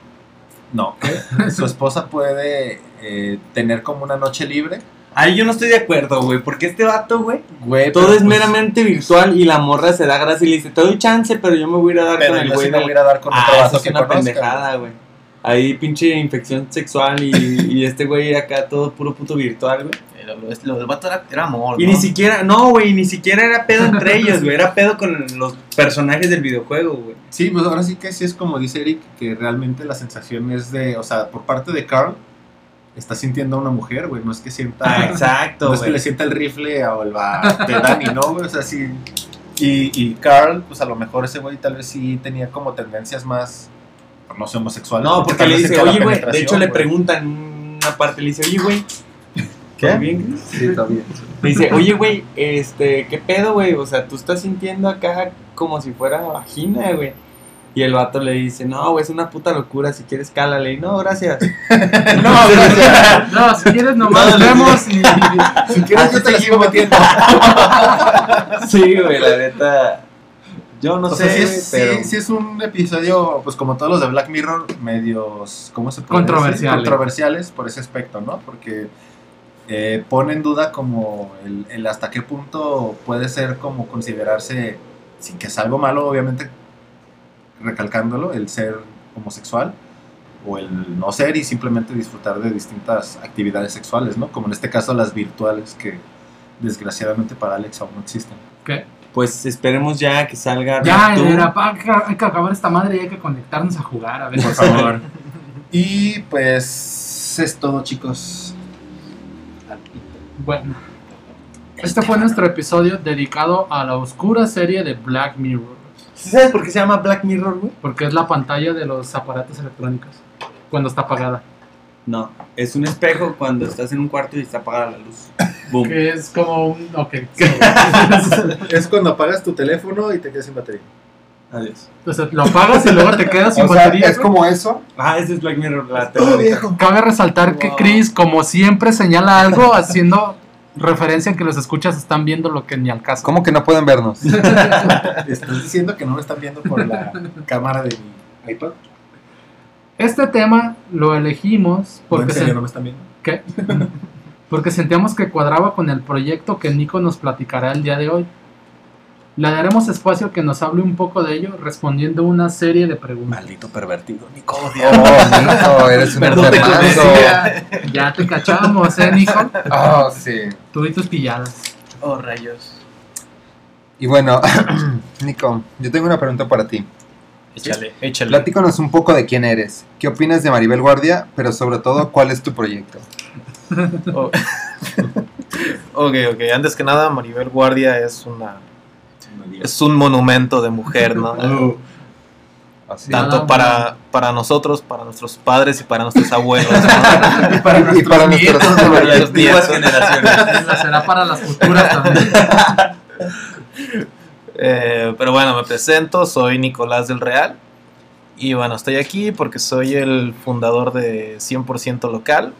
No, <laughs> su esposa puede eh, tener como una noche libre. Ahí yo no estoy de acuerdo, güey, porque este vato, güey, Güey, todo es pues, meramente virtual y la morra se da gracia y le dice, te doy chance, pero yo me voy a ir a dar Pero con el güey sí me voy a ir a dar con otro Ah, eso vato es que una conozca, pendejada, güey. Ahí pinche infección sexual y, y este güey acá todo puro puto virtual, güey. Lo, lo- lo del vato era, era amor. Y ¿no? ni siquiera, no, güey, ni siquiera era pedo entre <laughs> ellos, güey, era pedo con los personajes del videojuego, güey. Sí, pues ahora sí que sí es como dice Eric, que realmente la sensación es de, o sea, por parte de Carl, está sintiendo a una mujer, güey, no es que sienta, Ah, exacto, <laughs> no es que le sienta el rifle o el va de Dani, ¿no, güey? O sea, sí. Y, y Carl, pues a lo mejor ese güey tal vez sí tenía como tendencias más, no sé, homosexuales. No, porque le dice, oye, güey, de hecho le güey. preguntan una parte, le dice, oye, güey. ¿Qué? ¿todo bien? Sí, está bien. Le dice, oye, güey, este, ¿qué pedo, güey? O sea, tú estás sintiendo acá como si fuera vagina, güey. Y el vato le dice, no, güey, es una puta locura, si quieres cálale. Y no, gracias. <laughs> <laughs> No, gracias. <laughs> No, si quieres nomás No, no, vemos y... Si quieres yo te la sigo metiendo. sí, güey, la neta. Yo no o sé, sea, sí es, pero... sí, sí es un episodio, pues como todos los de Black Mirror, medios, ¿cómo se puede decir? Controversiales. Controversiales por ese aspecto, ¿no? Porque eh, pone en duda como el, el hasta qué punto puede ser como considerarse, sin que es algo malo, obviamente, recalcándolo, el ser homosexual o el no ser y simplemente disfrutar de distintas actividades sexuales, ¿no? Como en este caso las virtuales que desgraciadamente para Alex aún no existen. ¿Qué? Pues esperemos ya que salga Ya, era, pa- hay que- hay que acabar esta madre y hay que conectarnos a jugar, a ver. Por favor. y pues es todo, chicos. Bueno, Este fue nuestro episodio dedicado a la oscura serie de Black Mirror. ¿Sabes por qué se llama Black Mirror, güey? Porque es la pantalla de los aparatos electrónicos. Cuando está apagada. No, es un espejo cuando estás en un cuarto y está apagada la luz. Boom. Que es como un. Ok. <laughs> Es cuando apagas tu teléfono y te quedas sin batería. Adiós. Entonces lo apagas y luego te quedas sin O sea, batería. es como eso. Ah, ese es Black Mirror, la Todo viejo. Cabe resaltar que. Chris, como siempre, señala algo haciendo referencia a que los escuchas están viendo lo que ni al caso. ¿Cómo que no pueden vernos? <laughs> Estás diciendo que no me están viendo por la cámara de mi iPad. Este tema lo elegimos Porque porque, ¿En serio se- no me están viendo? ¿Qué? <laughs> porque sentíamos que cuadraba con el proyecto que Nico nos platicará el día de hoy. Le daremos espacio que nos hable un poco de ello respondiendo una serie de preguntas. Maldito pervertido, Nico. Oh, Nico, eres un Perdón, te. Ya te cachamos, ¿eh, Nico? Oh, sí. Tú y tus pilladas. Oh, rayos. Y bueno, <clears throat> Nico, yo tengo una pregunta para ti. Échale, échale. Platícanos un poco de quién eres. ¿Qué opinas de Maribel Guardia? Pero sobre todo, ¿cuál es tu proyecto? Oh. <laughs> ok, ok. Antes que nada, Maribel Guardia es una. Es un monumento de mujer, ¿no? <laughs> Así. Tanto para, para nosotros, para nuestros padres y para nuestros abuelos. ¿no? <laughs> <laughs> Y para, nuestros Para los nietos. Será para las futuras también. Eh, pero bueno, me presento, soy Nicolás del Real. Y bueno, estoy aquí porque soy el fundador de 100% Local,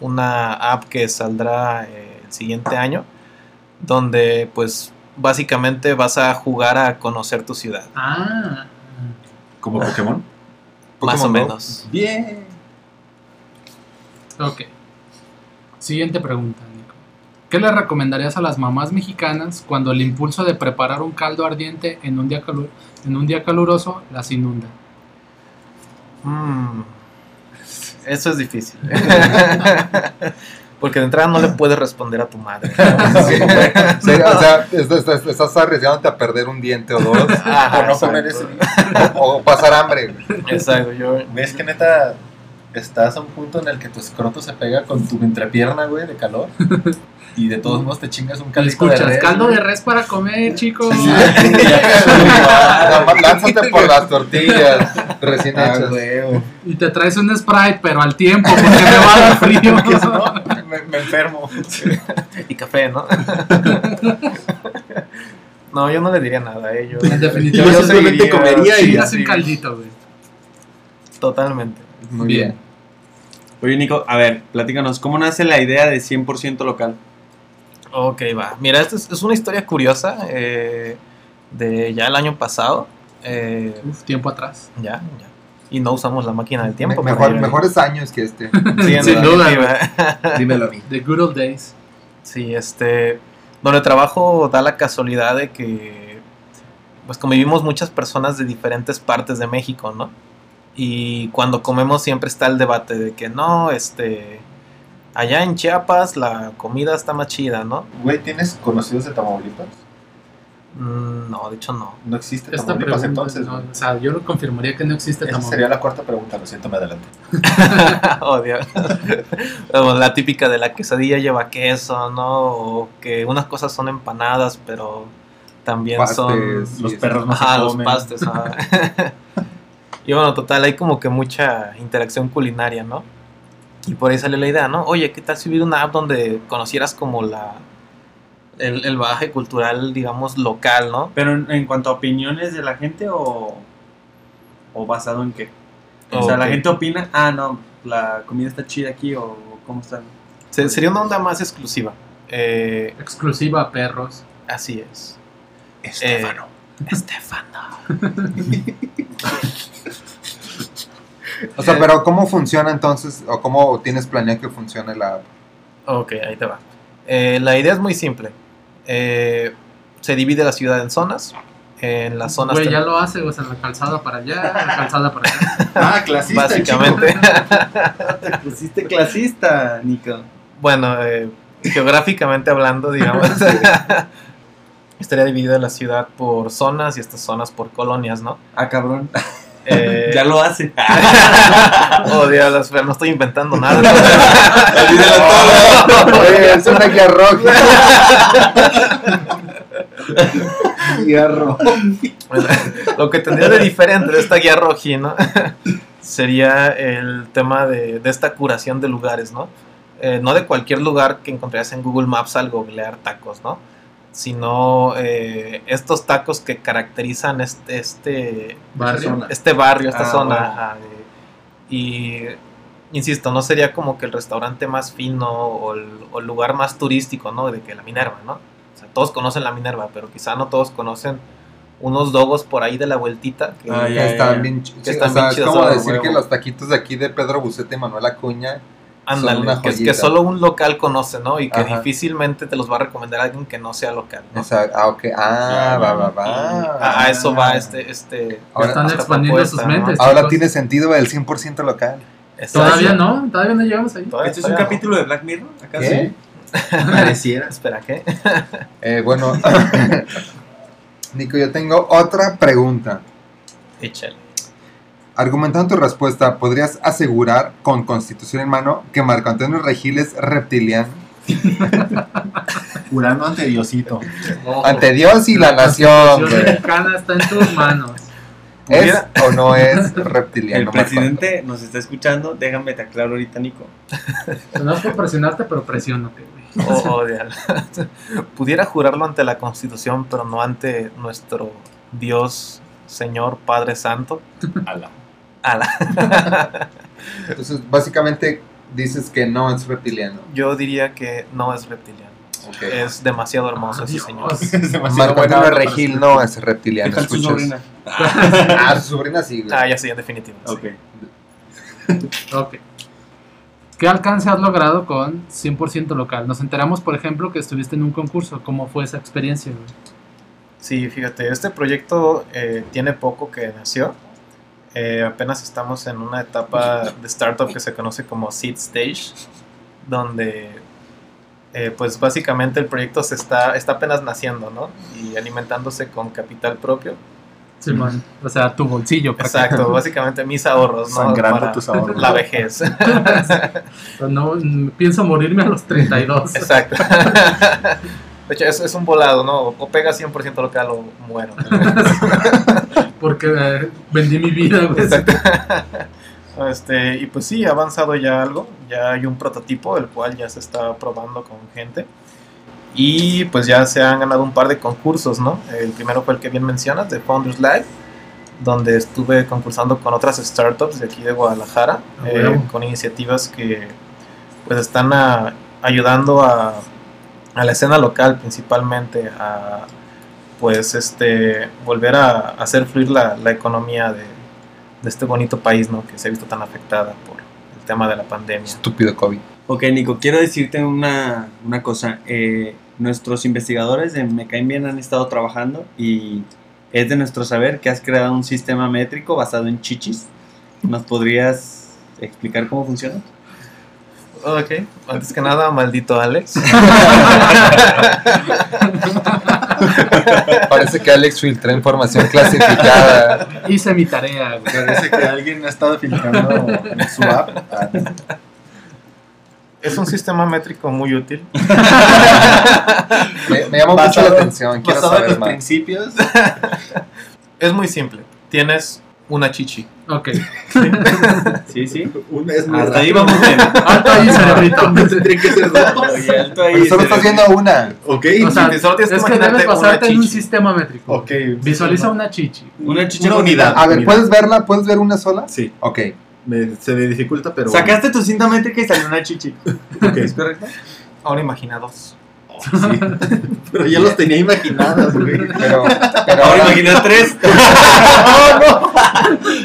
una app que saldrá eh, el siguiente año, donde pues básicamente vas a jugar a conocer tu ciudad, Ah. ¿Como Pokémon? más Pokémon o Go. menos. Bien. Ok. Siguiente pregunta, Nico. ¿Qué le recomendarías a las mamás mexicanas cuando el impulso de preparar un caldo ardiente en un día, calu- en un día caluroso las inunda? Mm, eso es difícil. <laughs> <laughs> Porque de entrada no le puedes responder a tu madre. <laughs> Sí, <laughs> <laughs> sí, o sea, es- es- es- estás arriesgándote a perder un diente o dos. Ajá, Por no comer ese. O, o pasar hambre. Exacto, yo ¿Ves que neta estás a un punto en el que tu escroto se pega con tu entrepierna, güey, de calor? Y de todos modos te chingas un caldito de Escuchas, res, caldo de res para comer, chicos. Más Lánzate por las tortillas recién Ah, hechas. güey. Y te traes un Sprite, pero al tiempo, porque me va a dar frío. Me, me enfermo. y café, ¿no? <laughs> no, yo no le diría nada a ellos. En definitiva, Yo yo simplemente comería y Sí, haz así. un caldito, güey. Totalmente. Muy Bien. bien. Oye, Nico, a ver, platícanos, ¿cómo nace la idea de 100% local? Ok, va. Mira, esta es, es una historia curiosa eh, de ya el año pasado. Eh, Uf, tiempo atrás. ya, ya. Y no usamos la máquina del tiempo. Me- mejor- mejores años que este. <laughs> Sí, Sin duda. <laughs> Dímelo a mí. The good old days. Sí, este, donde trabajo da la casualidad de que, pues convivimos muchas personas de diferentes partes de México, ¿no? Y cuando comemos siempre está el debate de que no, este, allá en Chiapas la comida está más chida, ¿no? Güey, ¿tienes conocidos de Tamaulipas? Mm, no, de hecho no. No existe Esta Tamaulipas pregunta, entonces. no, o sea, yo lo confirmaría que no existe Esa Tamaulipas. sería la cuarta pregunta, lo siento, me adelanté. Odio. O la típica de la quesadilla lleva queso, ¿no? O que unas cosas son empanadas, pero también son... Pastes, Los perros no Ajá, se los comen. pastes. ajá. <laughs> y bueno, total, hay como que mucha interacción culinaria, ¿no? Y por ahí salió la idea, ¿no? Oye, ¿qué tal si hubiera una app donde conocieras como la... El, el bagaje cultural, digamos, local, ¿no? Pero en, en cuanto a opiniones de la gente o, o basado en qué? O sea, la gente opina, ah, no, la comida está chida aquí o cómo está. Se- sería una onda más exclusiva. Eh, Exclusiva a perros. así es. Estefano. Eh, Estefano. O sea, pero ¿cómo funciona entonces? ¿O cómo tienes planeado que funcione la app? Ok, ahí te va. Eh, la idea es muy simple. Eh, se divide la ciudad en zonas. En las zonas... Güey, ya lo hace, o sea, la calzada para allá, la calzada para allá. <laughs> Ah, clasista. Básicamente. Te pusiste clasista, Nico. Bueno, eh, geográficamente hablando, digamos, <laughs> <laughs> estaría dividida la ciudad por zonas y estas zonas por colonias, ¿no? Ah, cabrón. Eh, Ya lo hace. <laughs> oh, pero no estoy inventando nada. <laughs> Oye, es una <laughs> guía roja. Bueno, lo que tendría de diferente de esta guía roji, ¿no? Sería el tema de, de esta curación de lugares, ¿no? Eh, no de cualquier lugar que encontrarías en Google Maps al googlear tacos, ¿no? Sino eh, estos tacos que caracterizan este, este Barrio. este barrio, esta Ah, zona. bueno. y insisto, no sería como que el restaurante más fino o el, o el lugar más turístico, ¿no? De que la Minerva, ¿no? O sea, todos conocen la Minerva, pero quizá no todos conocen unos dogos por ahí de la vueltita. Que, Ah, Que ya, están ya. bien ch- Que sí, están o sea, bien es chidos como decir huevo. que los taquitos de aquí de Pedro Bucete y Manuel Acuña ándale, que, es que solo un local conoce, ¿no? Y que Ajá. difícilmente te los va a recomendar alguien que no sea local. ¿no? O sea, ah, ok. Ah, va, va, va. A, a eso va este... este Ahora- Están expandiendo propuesta, sus ¿no? mentes. Ahora chicos. tiene sentido el 100% local. Exacto. Todavía no, todavía no llegamos ahí. Todavía- ¿Este es un no. capítulo de Black Mirror? ¿Acaso? ¿Qué? <laughs> Pareciera. Espera, ¿qué? Eh, bueno, <laughs> Nico, yo tengo otra pregunta. Échale. Argumentando tu respuesta, ¿podrías asegurar con constitución en mano que Marco Antonio Regil es reptiliano? <laughs> Jurando ante Diosito. Ante Dios y la nación, Constitución güey. mexicana está en tus manos. ¿Es o no es <laughs> reptiliano? El Marco presidente nos está escuchando. Déjame te aclaro ahorita, Nico. No es por presionarte, pero presiónate, güey. Oh, oh. <laughs> Pudiera jurarlo ante la Constitución, pero no ante nuestro Dios, Señor, Padre Santo. Ala. Ala. <laughs> Entonces, básicamente dices que no es reptiliano. Yo diría que no es reptiliano. Es demasiado hermoso ese señor. <laughs> Es demasiado para Regil no es reptiliano. Su sobrina. <laughs> Ah, su sobrina sí, güey. Ah, ya sí, en definitivo. sí. Ok. Ok. ¿Qué alcance has logrado con 100% local? Nos enteramos, por ejemplo, que estuviste en un concurso. ¿Cómo fue esa experiencia? güey? Sí, fíjate, este proyecto eh, tiene poco que nació. Eh, apenas estamos en una etapa de startup que se conoce como Seed Stage, donde eh, pues básicamente el proyecto se está, está apenas naciendo, ¿no? Y alimentándose con capital propio. Simón. O sea, tu bolsillo. Exacto, básicamente mis ahorros, ¿no? Sangrando Para tus ahorros. La vejez. <laughs> No, pienso morirme a los 32. Exacto. <laughs> De hecho, es, es un volado, ¿no? O pega 100% local o muero. <laughs> Porque eh, vendí mi vida, güey. Exacto. <laughs> Este, y pues sí, ha avanzado ya algo. Ya hay un prototipo, el cual ya se está probando con gente. Y pues ya se han ganado un par de concursos, ¿no? El primero fue el que bien mencionas, de Founders Live, donde estuve concursando con otras startups de aquí de Guadalajara, Ah, eh, con iniciativas que pues están a- ayudando a, a la escena local principalmente a pues este volver a, hacer fluir la, la economía de, de este bonito país, ¿no? Que se ha visto tan afectada por el tema de la pandemia. Estúpido COVID. Ok, Nico, quiero decirte una, una cosa. Eh, nuestros investigadores de Me Caen Bien han estado trabajando y es de nuestro saber que has creado un sistema métrico basado en chichis. ¿Nos podrías explicar cómo funciona? Ok, antes que nada, maldito Alex. <laughs> Parece que Alex filtró información clasificada. Hice mi tarea, güey. Parece que alguien ha estado filtrando en su app. Ah, Es un sistema métrico muy útil. Me, me llama mucho la atención. Quiero saber los más. principios. Es muy simple. Tienes una chichi. Ok. <laughs> Sí, sí. Un- es muy Hasta ahí vamos bien. Alto ahí, cerebrito. Tendría que ser dos. Oye, alto ahí, Pero solo estás viendo una. Ok. O sea, solo tienes es que debes una basarte en un chichi. sistema métrico. Ok. Visualiza una chichi. Una chicha Una unidad. A ver. ¿puedes verla? ¿Puedes ver una sola? Sí. Ok. Me- se me dificulta, pero. Sacaste tu cinta métrica y salió una chichi. Ok. ¿Es correcto? Ahora imagina dos. Sí. <laughs> Pero ya los tenía imaginados, güey. Pero, pero Ahora imagina tres. <laughs>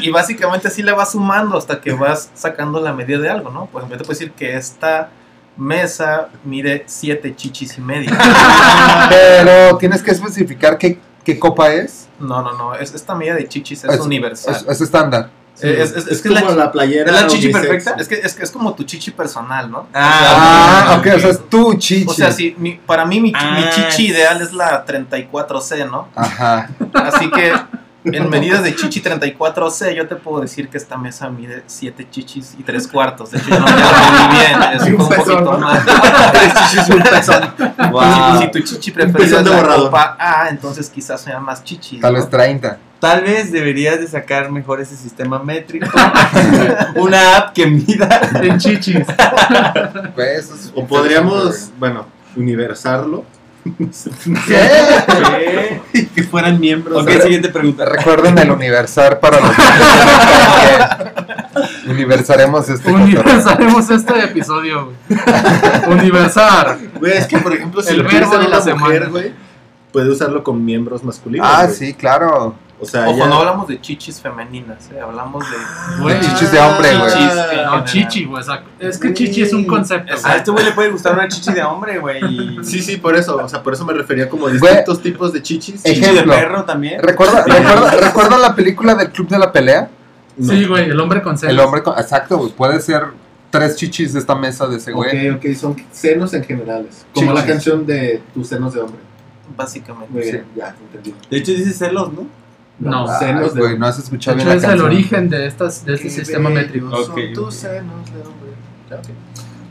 Y básicamente así le vas sumando hasta que vas sacando la medida de algo, ¿no? Por ejemplo, te puedo decir que esta mesa mide siete chichis y media. <laughs> pero tienes que especificar qué, qué copa es. No, no, no. Es, esta medida de chichis es, universal. Es, es estándar. Es- es- es que como la- la, playera. ¿es la chichi unisex. perfecta? Es que, es que es como tu chichi personal, ¿no? Ah, ok, o sea, es tu chichi. O sea, sí, mi- para mí mi, chi- mi Ah, chichi ideal es la 34C, ¿no? Ajá. Así que En medidas de chichi 34C, yo te puedo decir que esta mesa mide 7 chichis y 3 cuartos. De hecho, yo no medí bien. Es Un un pezón, poquito ¿no? más. <laughs> Tres chichis y un pezón. Y si tu chichi preferida es la borrador. copa A, entonces quizás sea más chichi. Tal ¿no? vez 30. Tal vez deberías de sacar mejor ese sistema métrico. <laughs> Una app que mida. En chichis. Eso es- O podríamos, bueno, universarlo. ¿Qué? <laughs> Y que fueran miembros. Ok, siguiente pregunta. Recuerden el universar para los que. Universaremos este. Universaremos este episodio, güey. Universar. Güey, es que por ejemplo, si El verbo de la mujer, semana. güey, puede usarlo con miembros masculinos. Ah, güey. sí, claro. O sea, Ojo, ya- no hablamos de chichis femeninas, ¿eh? hablamos de. Chichis de hombre, güey. chichis. en No, chichi, güey. exacto. Es que chichi es un concepto. A este güey le puede gustar una chichi de hombre, güey. y- Sí, sí, por eso. O sea, por eso me refería como a distintos tipos de chichis. Ej- Chichi de Ejemplo. perro también. ¿Recuerda, recuerda, ¿Recuerdan la película del Club de la Pelea? No. Sí, güey, el hombre con celos. El hombre con... Exacto, güey. Puede ser tres chichis de esta mesa de ese güey. Ok, ok, son senos en generales. Como Chichis. la canción de tus senos de hombre. Básicamente. Muy Sí. ya, entendí. De hecho, dice celos, ¿no? No, senos de güey, no has De escuchado hecho, bien la es el canción. origen de, estas, de este sistema métrico. Son Ok. tus senos de hombre. Ya, ok.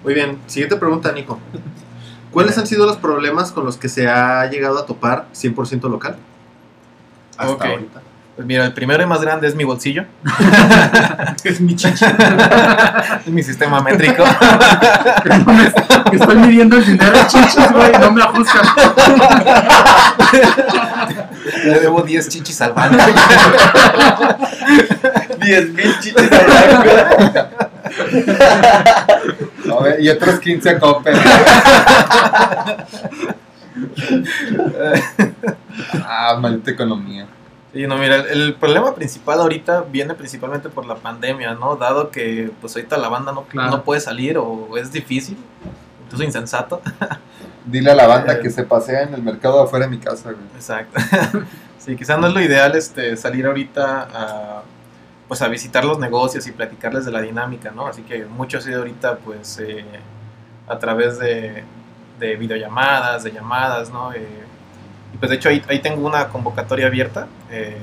Muy bien, siguiente pregunta, Nico. ¿Cuáles han sido los problemas con los que se ha llegado a topar 100% local? Hasta ahorita. Pues mira, el primero y más grande es mi bolsillo. <laughs> Es mi chichi. <laughs> Es mi sistema métrico. <laughs> No que estoy midiendo el dinero chichis, güey, no me ajustan. Le debo 10 chichis al banco. 10 mil chichis al banco. A ver, y otros 15 a Coppel. ah, maldita economía. Y no, mira, el, el problema principal ahorita viene principalmente por la pandemia, ¿no? Dado que pues ahorita la banda no, Claro. no puede salir o es difícil, incluso insensato. <laughs> Dile a la banda Eh. que se pasea en el mercado afuera de mi casa, güey. Exacto. <laughs> sí, quizás no es lo ideal este, salir ahorita a, pues a visitar los negocios y platicarles de la dinámica, ¿no? Así que mucho ha sido ahorita pues eh, a través de, de videollamadas, de llamadas, ¿no? Eh, pues de hecho ahí, ahí tengo una convocatoria abierta. eh,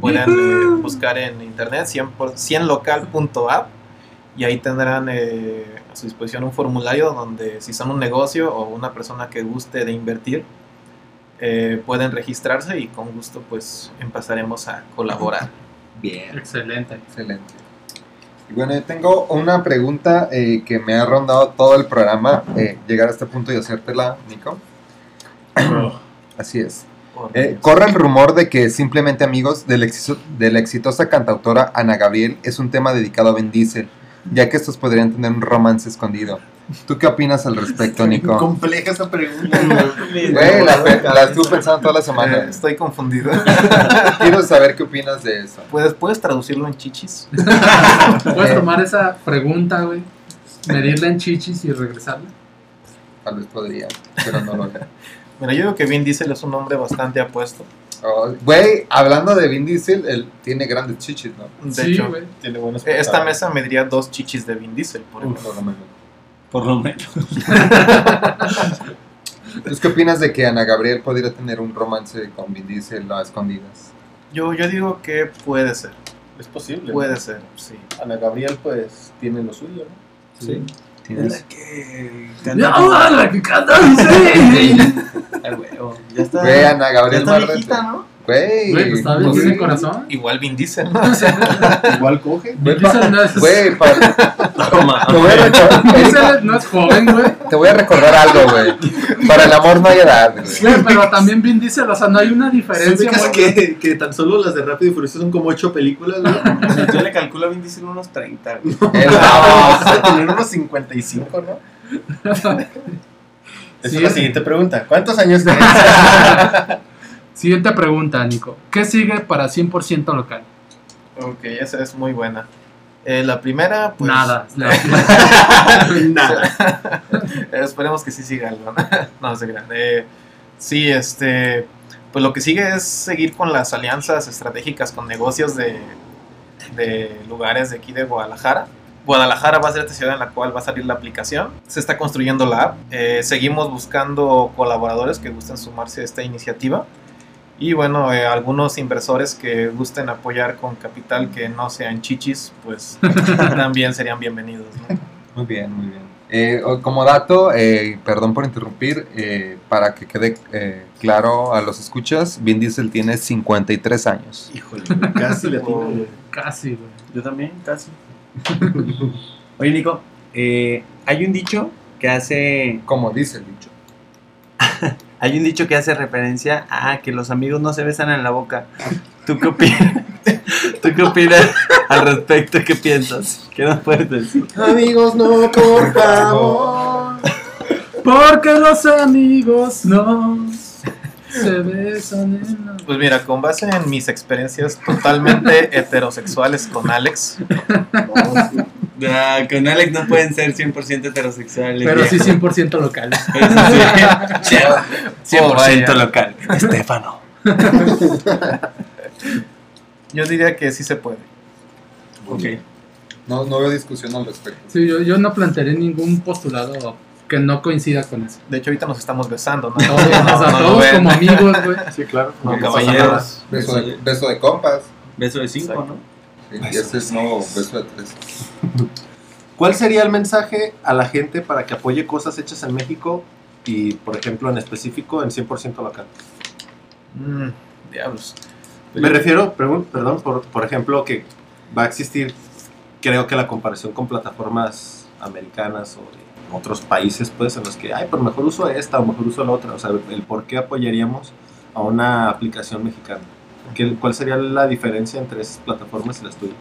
pueden eh, buscar en internet 100 por- 100local.app y ahí tendrán eh, a su disposición un formulario donde si son un negocio o una persona que guste de invertir, eh, pueden registrarse y con gusto pues empezaremos a colaborar. <laughs> Bien. Excelente. Excelente. Y bueno, yo tengo una pregunta eh, que me ha rondado todo el programa. eh, llegar a este punto y hacértela, Nico. Así es. Eh, corre el rumor de que Simplemente Amigos de la, exi- de la exitosa cantautora Ana Gabriel es un tema dedicado a Vin Diesel, ya que estos podrían tener un romance escondido. ¿Tú qué opinas al respecto, Nico? Compleja esa pregunta. <laughs> Güey, la, la estuve pensando toda la semana. estoy confundido. <laughs> Quiero saber qué opinas de eso. ¿Puedes, ¿Puedes traducirlo en chichis? <laughs> Puedes Eh. tomar esa pregunta, güey, medirla en chichis y regresarla. Tal vez podría, pero no lo haré. Mira, yo creo que Vin Diesel es un hombre bastante apuesto. Oh, Güey, hablando de Vin Diesel, él tiene grandes chichis, ¿no? De sí, hecho, güey. Tiene buenos eh, esta mesa mediría dos chichis de Vin Diesel, por ejemplo. Por lo menos. Por lo menos. <laughs> ¿Tú qué opinas de que Ana Gabriel podría tener un romance con Vin Diesel a escondidas? Yo, yo digo que puede ser, Es posible. puede ¿no? ser, sí. Ana Gabriel, pues, tiene lo suyo, ¿no? Sí. ¿Tienes? que ¡No, la que canta! ¡Sí! <laughs> <laughs> Ya está. Ana ya Gabriel está Barrete. viejita, ¿no? Güey, Güey, pues pues, tiene corazón. Igual Vin Diesel, ¿no? <laughs> O sea, Igual coge. Güey, Vin Diesel no es- Güey, pa- Toma. te, voy a recordar, Vin Diesel no es joven, güey. te voy a recordar algo, güey. Para el amor no hay edad, güey. Güey, pero también Vin Diesel, o sea, no hay una diferencia ¿Ubicas muy... que, que tan solo las de Rápido y Furioso son como ocho películas, ¿no? <laughs> Yo le calculo a Vin Diesel unos 30. güey. Vamos no. a tener unos 55, ¿no? <laughs> Esa Sí. es la siguiente pregunta. ¿Cuántos años tienes? Siguiente pregunta, Nico. ¿Qué sigue para 100% local? ok, esa es muy buena. Eh, la primera, pues... Nada. <laughs> Nada. <laughs> Esperemos que sí siga algo. ¿no? <laughs> no, se crean. Eh, sí, este. Pues lo que sigue es seguir con las alianzas estratégicas con negocios de, de lugares de aquí de Guadalajara. Guadalajara va a ser esta ciudad en la cual va a salir la aplicación. Se está construyendo la app. Eh, seguimos buscando colaboradores que gusten sumarse a esta iniciativa. Y bueno, eh, algunos inversores que gusten apoyar con capital que no sean chichis, pues <laughs> también serían bienvenidos. ¿no? Muy bien, muy bien. Eh, como dato, eh, perdón por interrumpir, eh, para que quede eh, claro a los escuchas, Vin Diesel tiene 53 años. Híjole, casi le atino. Casi, güey. Yo también, casi. <laughs> Oye, Nico, eh, hay un dicho que hace. Como dice el dicho. <laughs> Hay un dicho que hace referencia a que los amigos no se besan en la boca. ¿Tú qué opinas? <laughs> ¿Tú qué opinas al respecto? ¿Qué piensas? ¿Qué nos puedes decir? Amigos, no, por <laughs> favor. Porque los amigos no se besan en la... Pues mira, con base en mis experiencias totalmente <laughs> heterosexuales con Alex, Ah, con Alex no <laughs> pueden ser 100% heterosexuales. Pero sí viejo. 100% locales. Eso sí. <laughs> 100% Oh, vaya. local. <laughs> Estefano. yo diría que sí se puede. Ok. No, no veo discusión al respecto. Sí, yo, yo no plantearé ningún postulado que no coincida con eso. De hecho, ahorita nos estamos besando, ¿no? Todos, o sea, No, todos como amigos, güey. Sí, claro. Pasa caballeros. Beso de, beso de compas. Beso de 5, ¿no? Y ese es nuevo beso de tres. ¿Cuál sería el mensaje a la gente para que apoye cosas hechas en México y, por ejemplo, en específico en 100% local? Mm, diablos. Me refiero, pregun- perdón, por, por ejemplo, que va a existir, creo que la comparación con plataformas americanas o de otros países, pues, en los que, ay, pues mejor uso esta o mejor uso la otra. O sea, el por qué apoyaríamos a una aplicación mexicana. ¿Qué- ¿Cuál sería la diferencia entre esas plataformas y las tuyas?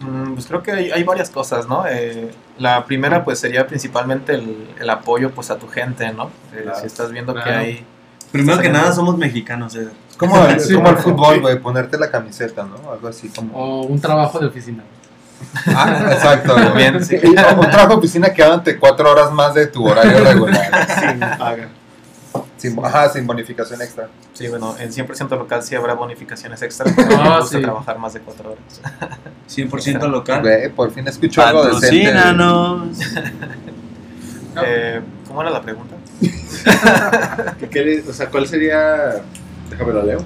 Mm, Pues creo que hay, hay varias cosas, ¿no? Eh, la primera pues sería principalmente el, el apoyo pues a tu gente, ¿no? Eh, Claro. Si estás viendo que Claro. hay... Primero que nada, somos mexicanos. eh. Como, el- <laughs> Sí, como el sí. fútbol, güey, ponerte la camiseta, ¿no? Algo así como. O un trabajo de oficina. Ah, exacto. Bien, sí. <laughs> Un trabajo de oficina que dándote cuatro horas más de tu horario regular. Sin paga. Sin, ajá, sin bonificación extra. Sí, bueno, en 100% local sí habrá bonificaciones extra. porque <laughs> Ah, me gusta sí. trabajar más de 4 horas. 100% <laughs> local. Por fin escucho algo decente. <laughs> Eh, ¿Cómo era la pregunta? ¿Qué o sea, ¿cuál sería... Déjame lo leo.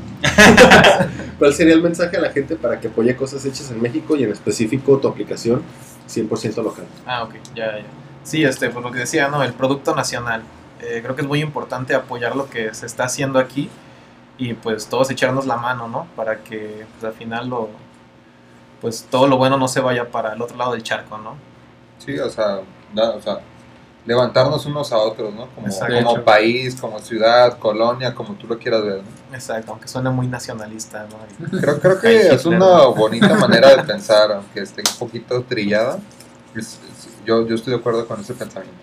¿Cuál sería el mensaje a la gente para que apoye cosas hechas en México y en específico tu aplicación 100% local? Ah, ok, ya, ya. Sí, este, pues lo que decía, ¿no? El producto nacional. Eh, creo que es muy importante apoyar lo que se está haciendo aquí y pues todos echarnos la mano, ¿no? Para que pues, al final lo, pues todo lo bueno no se vaya para el otro lado del charco, ¿no? Sí, o sea, da- o sea, levantarnos unos a otros, ¿no? Como, Exacto. como país, como ciudad, colonia, como tú lo quieras ver, ¿no? Exacto, aunque suene muy nacionalista, ¿no? Creo, creo que es una bonita <laughs> manera de pensar, aunque esté un poquito trillada. Es- es- yo, yo estoy de acuerdo con ese pensamiento.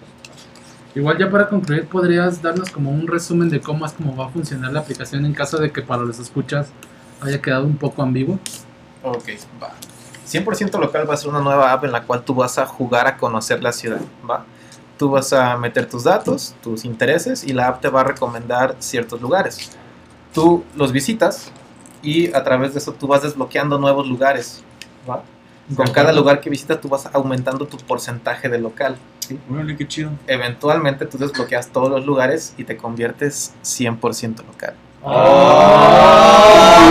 Igual ya para concluir, ¿podrías darnos como un resumen de cómo es cómo va a funcionar la aplicación en caso de que para los escuchas haya quedado un poco ambiguo? Ok, va. 100% local va a ser una nueva app en la cual tú vas a jugar a conocer la ciudad, ¿va? Tú vas a meter tus datos, tus intereses y la app te va a recomendar ciertos lugares. Tú los visitas y a través de eso tú vas desbloqueando nuevos lugares, ¿va? Con cada lugar que visitas tú vas aumentando tu porcentaje de local. ¿sí? Órale, qué chido. Eventualmente tú desbloqueas todos los lugares y te conviertes 100% local.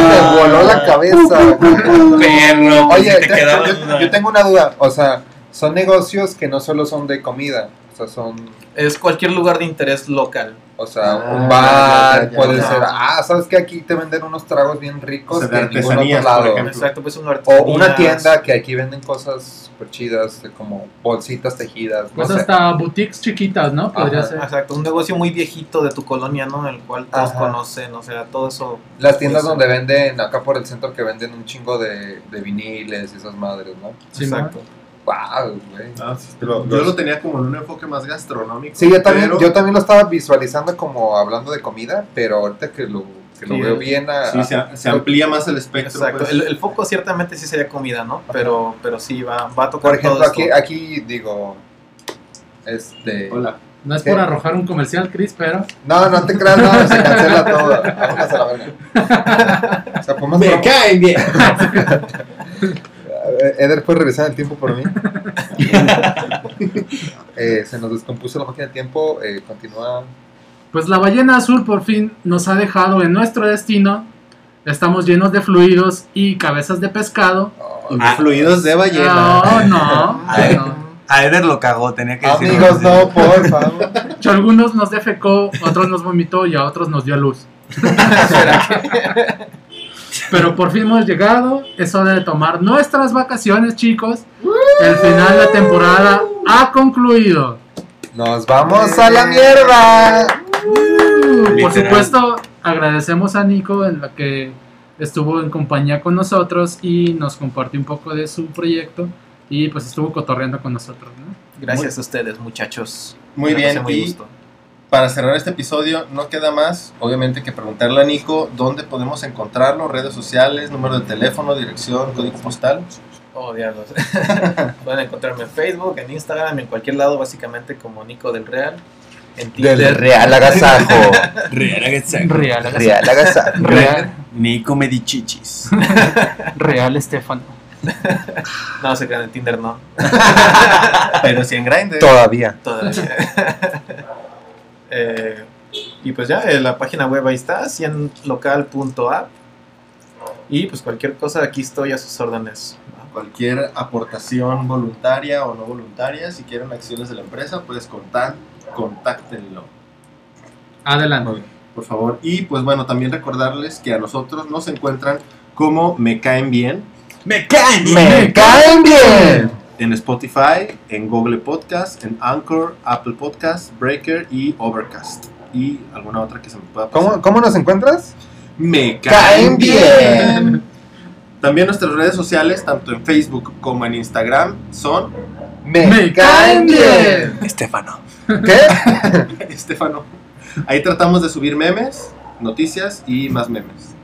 ¡Me voló la cabeza! Perro. pues, Oye, si te te- quedaba yo, duda. yo tengo una duda. O sea, son negocios que no solo son de comida. Sea, son, Es cualquier lugar de interés local. o sea, Ah, un bar, ya, ya, ya, puede ya. ser. Ah, ¿sabes que Aquí te venden unos tragos bien ricos O sea, de que en artesanías, otro lado. Exacto, pues una O una tienda que aquí venden cosas súper chidas, como bolsitas tejidas. No Pues sé. hasta boutiques chiquitas, ¿no? Podría Ajá. ser. Exacto, un negocio muy viejito de tu colonia, ¿no? El cual todos Ajá. conocen, o sea, todo eso. Las tiendas Pues, donde venden, acá por el centro, que venden un chingo de, de viniles y esas madres, ¿no? Sí, exacto. ¡Wow, güey! Ah, sí, Lo- yo los- lo tenía como en un enfoque más gastronómico. Sí, yo también, pero yo también lo estaba visualizando como hablando de comida, pero ahorita que lo, que lo veo bien... a- sí, se, se amplía más el espectro. Exacto. pues. El, el foco ciertamente sí sería comida, ¿no? Pero, pero sí, va, va a tocar por ejemplo, todo aquí, esto. aquí digo... Este... Hola. No es ¿Qué? por arrojar un comercial, Chris, pero No, no te creas, no, se cancela todo. Vámonos a la verga. <laughs> O sea. Me caen bien. <laughs> Eh, Eder, ¿puedes revisar el tiempo por mí? <laughs> Eh, se nos descompuso la máquina del tiempo. eh, continúa. Pues la ballena azul por fin nos ha dejado en nuestro destino. Estamos llenos de fluidos y cabezas de pescado. Ah, fluidos de ballena. No, no. <laughs> A Eder lo cagó, tenía que decirlo. Amigos, no, por favor. Algunos nos defecó, otros nos vomitó y a otros nos dio luz. <laughs> Pero por fin hemos llegado. Es hora de tomar nuestras vacaciones, chicos. El final de la temporada ha concluido. Nos vamos a la mierda. Por Literal. supuesto, agradecemos a Nico en la que estuvo en compañía con nosotros y nos compartió un poco de su proyecto y pues estuvo cotorreando con nosotros, ¿no? Gracias a ustedes, muchachos. Muy bien, muy y- gusto. Para cerrar este episodio, no queda más, obviamente, que preguntarle a Nico dónde podemos encontrarlo, redes sociales, número de teléfono, dirección, código postal. Oh, diablos. <laughs> Pueden encontrarme en Facebook, en Instagram, en cualquier lado, básicamente como Nico del Real. En Del Tinder. <laughs> Real Agasajo. Real Real, Real Agasajo. <laughs> Real, Nico Medichichis. Real Estefano. No, se crean en Tinder, no. Pero si en Grindr. Todavía. Todavía. Eh, y pues ya, eh, la página web ahí está, cienlocal.app. Y pues cualquier cosa, aquí estoy a sus órdenes. Cualquier aportación voluntaria o no voluntaria, si quieren acciones de la empresa, pues contan, contáctenlo. Adelante. por favor. Y pues bueno, también recordarles que a nosotros nos encuentran como Me Caen Bien ¡Me caen! ¡Me caen bien! En Spotify, en Google Podcast, en Anchor, Apple Podcast, Breaker y Overcast. Y alguna otra que se me pueda pasar. ¿Cómo, cómo nos encuentras? Me Caen bien. También nuestras redes sociales, tanto en Facebook como en Instagram, son ¡Me, caen bien! Estefano. ¿Qué? <laughs> Estefano. Ahí tratamos de subir memes, noticias y más memes.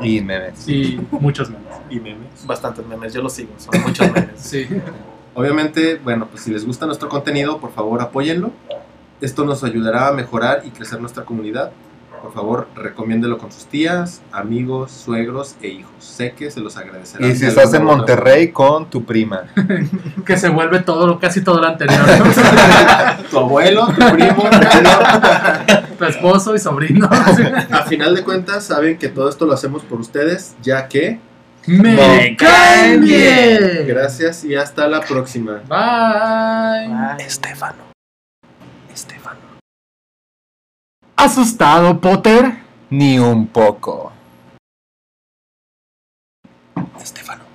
Y memes. Y muchos memes. Y memes. Bastantes memes, yo los sigo, son muchos memes. <laughs> Sí. Obviamente, bueno, pues si les gusta nuestro contenido, por favor apóyenlo. Esto nos ayudará a mejorar y crecer nuestra comunidad. Por favor, recomiéndelo con sus tías, amigos, suegros e hijos. Sé que se los agradecerán. Y si estás en Monterrey, con tu prima. <laughs> Que se vuelve todo, lo- casi todo lo anterior. <laughs> Tu abuelo, tu primo, tu esposo y sobrino. A final de cuentas, saben que todo esto lo hacemos por ustedes, ya que... ¡Me caen bien! Gracias y hasta la próxima. Bye. Estefano. Estefano. ¿Asustado, Potter? Ni un poco. Estefano.